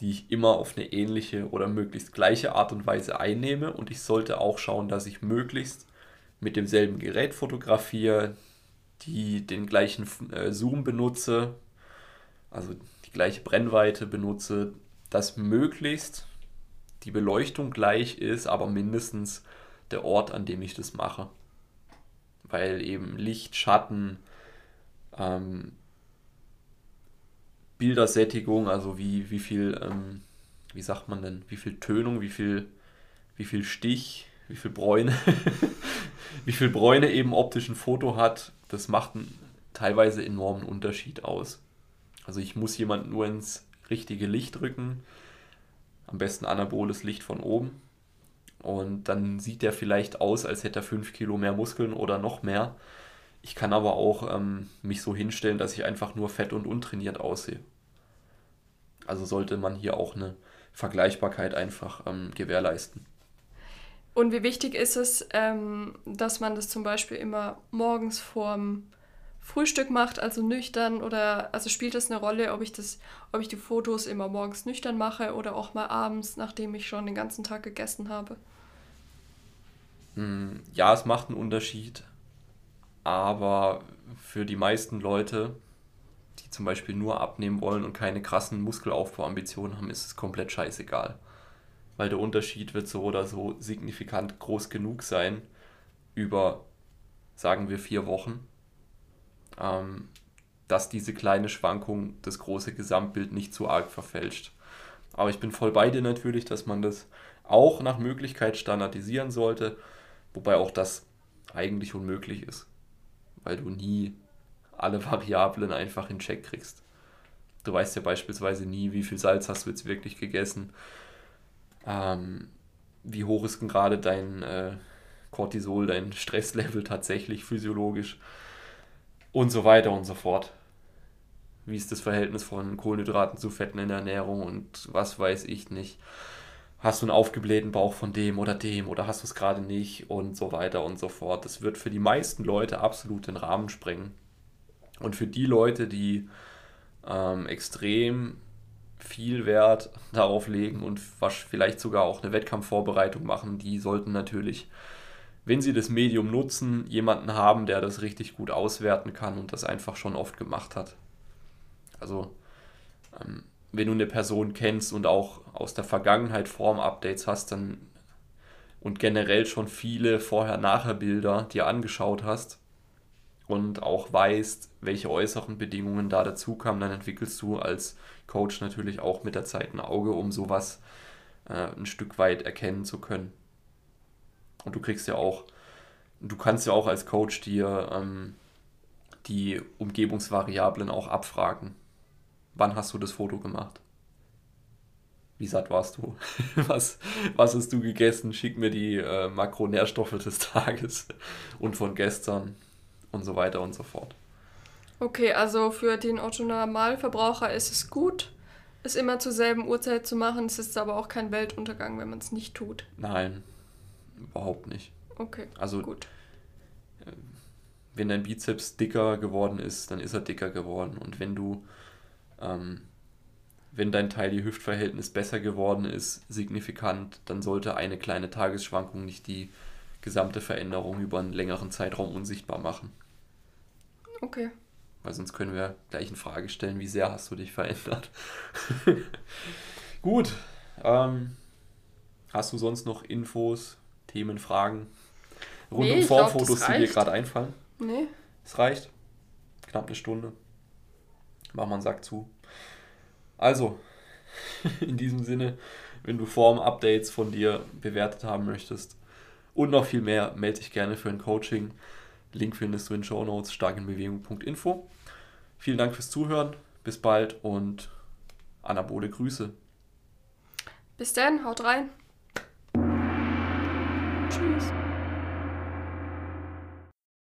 [SPEAKER 1] die ich immer auf eine ähnliche oder möglichst gleiche Art und Weise einnehme. Und ich sollte auch schauen, dass ich möglichst mit demselben Gerät fotografiere, die den gleichen äh, Zoom benutze, also die gleiche Brennweite benutze, dass möglichst die Beleuchtung gleich ist, aber mindestens der Ort, an dem ich das mache weil eben Licht, Schatten, ähm, Bildersättigung, also wie, wie viel, ähm, wie sagt man denn, wie viel Tönung, wie viel, wie viel Stich, wie viel Bräune, wie viel Bräune eben optisch ein Foto hat, das macht einen teilweise enormen Unterschied aus. Also ich muss jemanden nur ins richtige Licht drücken, am besten anaboles Licht von oben und dann sieht der vielleicht aus, als hätte er 5 Kilo mehr Muskeln oder noch mehr. Ich kann aber auch ähm, mich so hinstellen, dass ich einfach nur fett und untrainiert aussehe. Also sollte man hier auch eine Vergleichbarkeit einfach ähm, gewährleisten.
[SPEAKER 2] Und wie wichtig ist es, ähm, dass man das zum Beispiel immer morgens vorm Frühstück macht, also nüchtern oder also spielt das eine Rolle, ob ich das, ob ich die Fotos immer morgens nüchtern mache oder auch mal abends, nachdem ich schon den ganzen Tag gegessen habe?
[SPEAKER 1] Hm, ja, es macht einen Unterschied, aber für die meisten Leute, die zum Beispiel nur abnehmen wollen und keine krassen Muskelaufbauambitionen haben, ist es komplett scheißegal. weil der Unterschied wird so oder so signifikant groß genug sein über, sagen wir, vier Wochen, ähm, dass diese kleine Schwankung das große Gesamtbild nicht zu arg verfälscht. Aber ich bin voll bei dir natürlich, dass man das auch nach Möglichkeit standardisieren sollte, wobei auch das eigentlich unmöglich ist, weil du nie alle Variablen einfach in Check kriegst. Du weißt ja beispielsweise nie, wie viel Salz hast du jetzt wirklich gegessen, ähm, wie hoch ist denn gerade dein äh, Cortisol, dein Stresslevel tatsächlich physiologisch und so weiter und so fort. Wie ist das Verhältnis von Kohlenhydraten zu Fetten in der Ernährung und was weiß ich nicht hast du einen aufgeblähten Bauch von dem oder dem oder hast du es gerade nicht und so weiter und so fort. Das wird für die meisten Leute absolut den Rahmen sprengen. Und für die Leute, die ähm, extrem viel Wert darauf legen und vielleicht sogar auch eine Wettkampfvorbereitung machen, die sollten natürlich, wenn sie das Medium nutzen, jemanden haben, der das richtig gut auswerten kann und das einfach schon oft gemacht hat. Also ähm, wenn du eine Person kennst und auch aus der Vergangenheit Form-Updates hast, dann und generell schon viele Vorher-Nachher-Bilder dir angeschaut hast und auch weißt, welche äußeren Bedingungen da dazu kamen, dann entwickelst du als Coach natürlich auch mit der Zeit ein Auge, um sowas äh, ein Stück weit erkennen zu können. Und du kriegst ja auch, du kannst ja auch als Coach dir ähm, die Umgebungsvariablen auch abfragen. Wann hast du das Foto gemacht? Wie satt warst du? Was, was hast du gegessen? Schick mir die äh, Makronährstoffe des Tages und von gestern und so weiter und so fort.
[SPEAKER 2] Okay, also für den Otto-Normalverbraucher ist es gut, es immer zur selben Uhrzeit zu machen. Es ist aber auch kein Weltuntergang, wenn man es nicht tut.
[SPEAKER 1] Nein, überhaupt nicht.
[SPEAKER 2] Okay,
[SPEAKER 1] also, gut. Äh, wenn dein Bizeps dicker geworden ist, dann ist er dicker geworden. Und wenn du ähm, wenn dein Taille-Hüft-Verhältnis besser geworden ist, signifikant, dann sollte eine kleine Tagesschwankung nicht die gesamte Veränderung über einen längeren Zeitraum unsichtbar machen.
[SPEAKER 2] Okay.
[SPEAKER 1] Weil sonst können wir gleich in Frage stellen, wie sehr hast du dich verändert. Gut. Ähm, hast du sonst noch Infos, Themen, Fragen rund nee, um Formfotos, die dir gerade einfallen?
[SPEAKER 2] Nee.
[SPEAKER 1] Es reicht. Knapp eine Stunde. Mach mal einen Sack zu. Also, in diesem Sinne, wenn du Form-Updates von dir bewertet haben möchtest und noch viel mehr, melde dich gerne für ein Coaching. Link findest du in Show Notes starkinbewegung.info. Vielen Dank fürs Zuhören. Bis bald und anabole Grüße.
[SPEAKER 2] Bis dann, haut rein. Tschüss.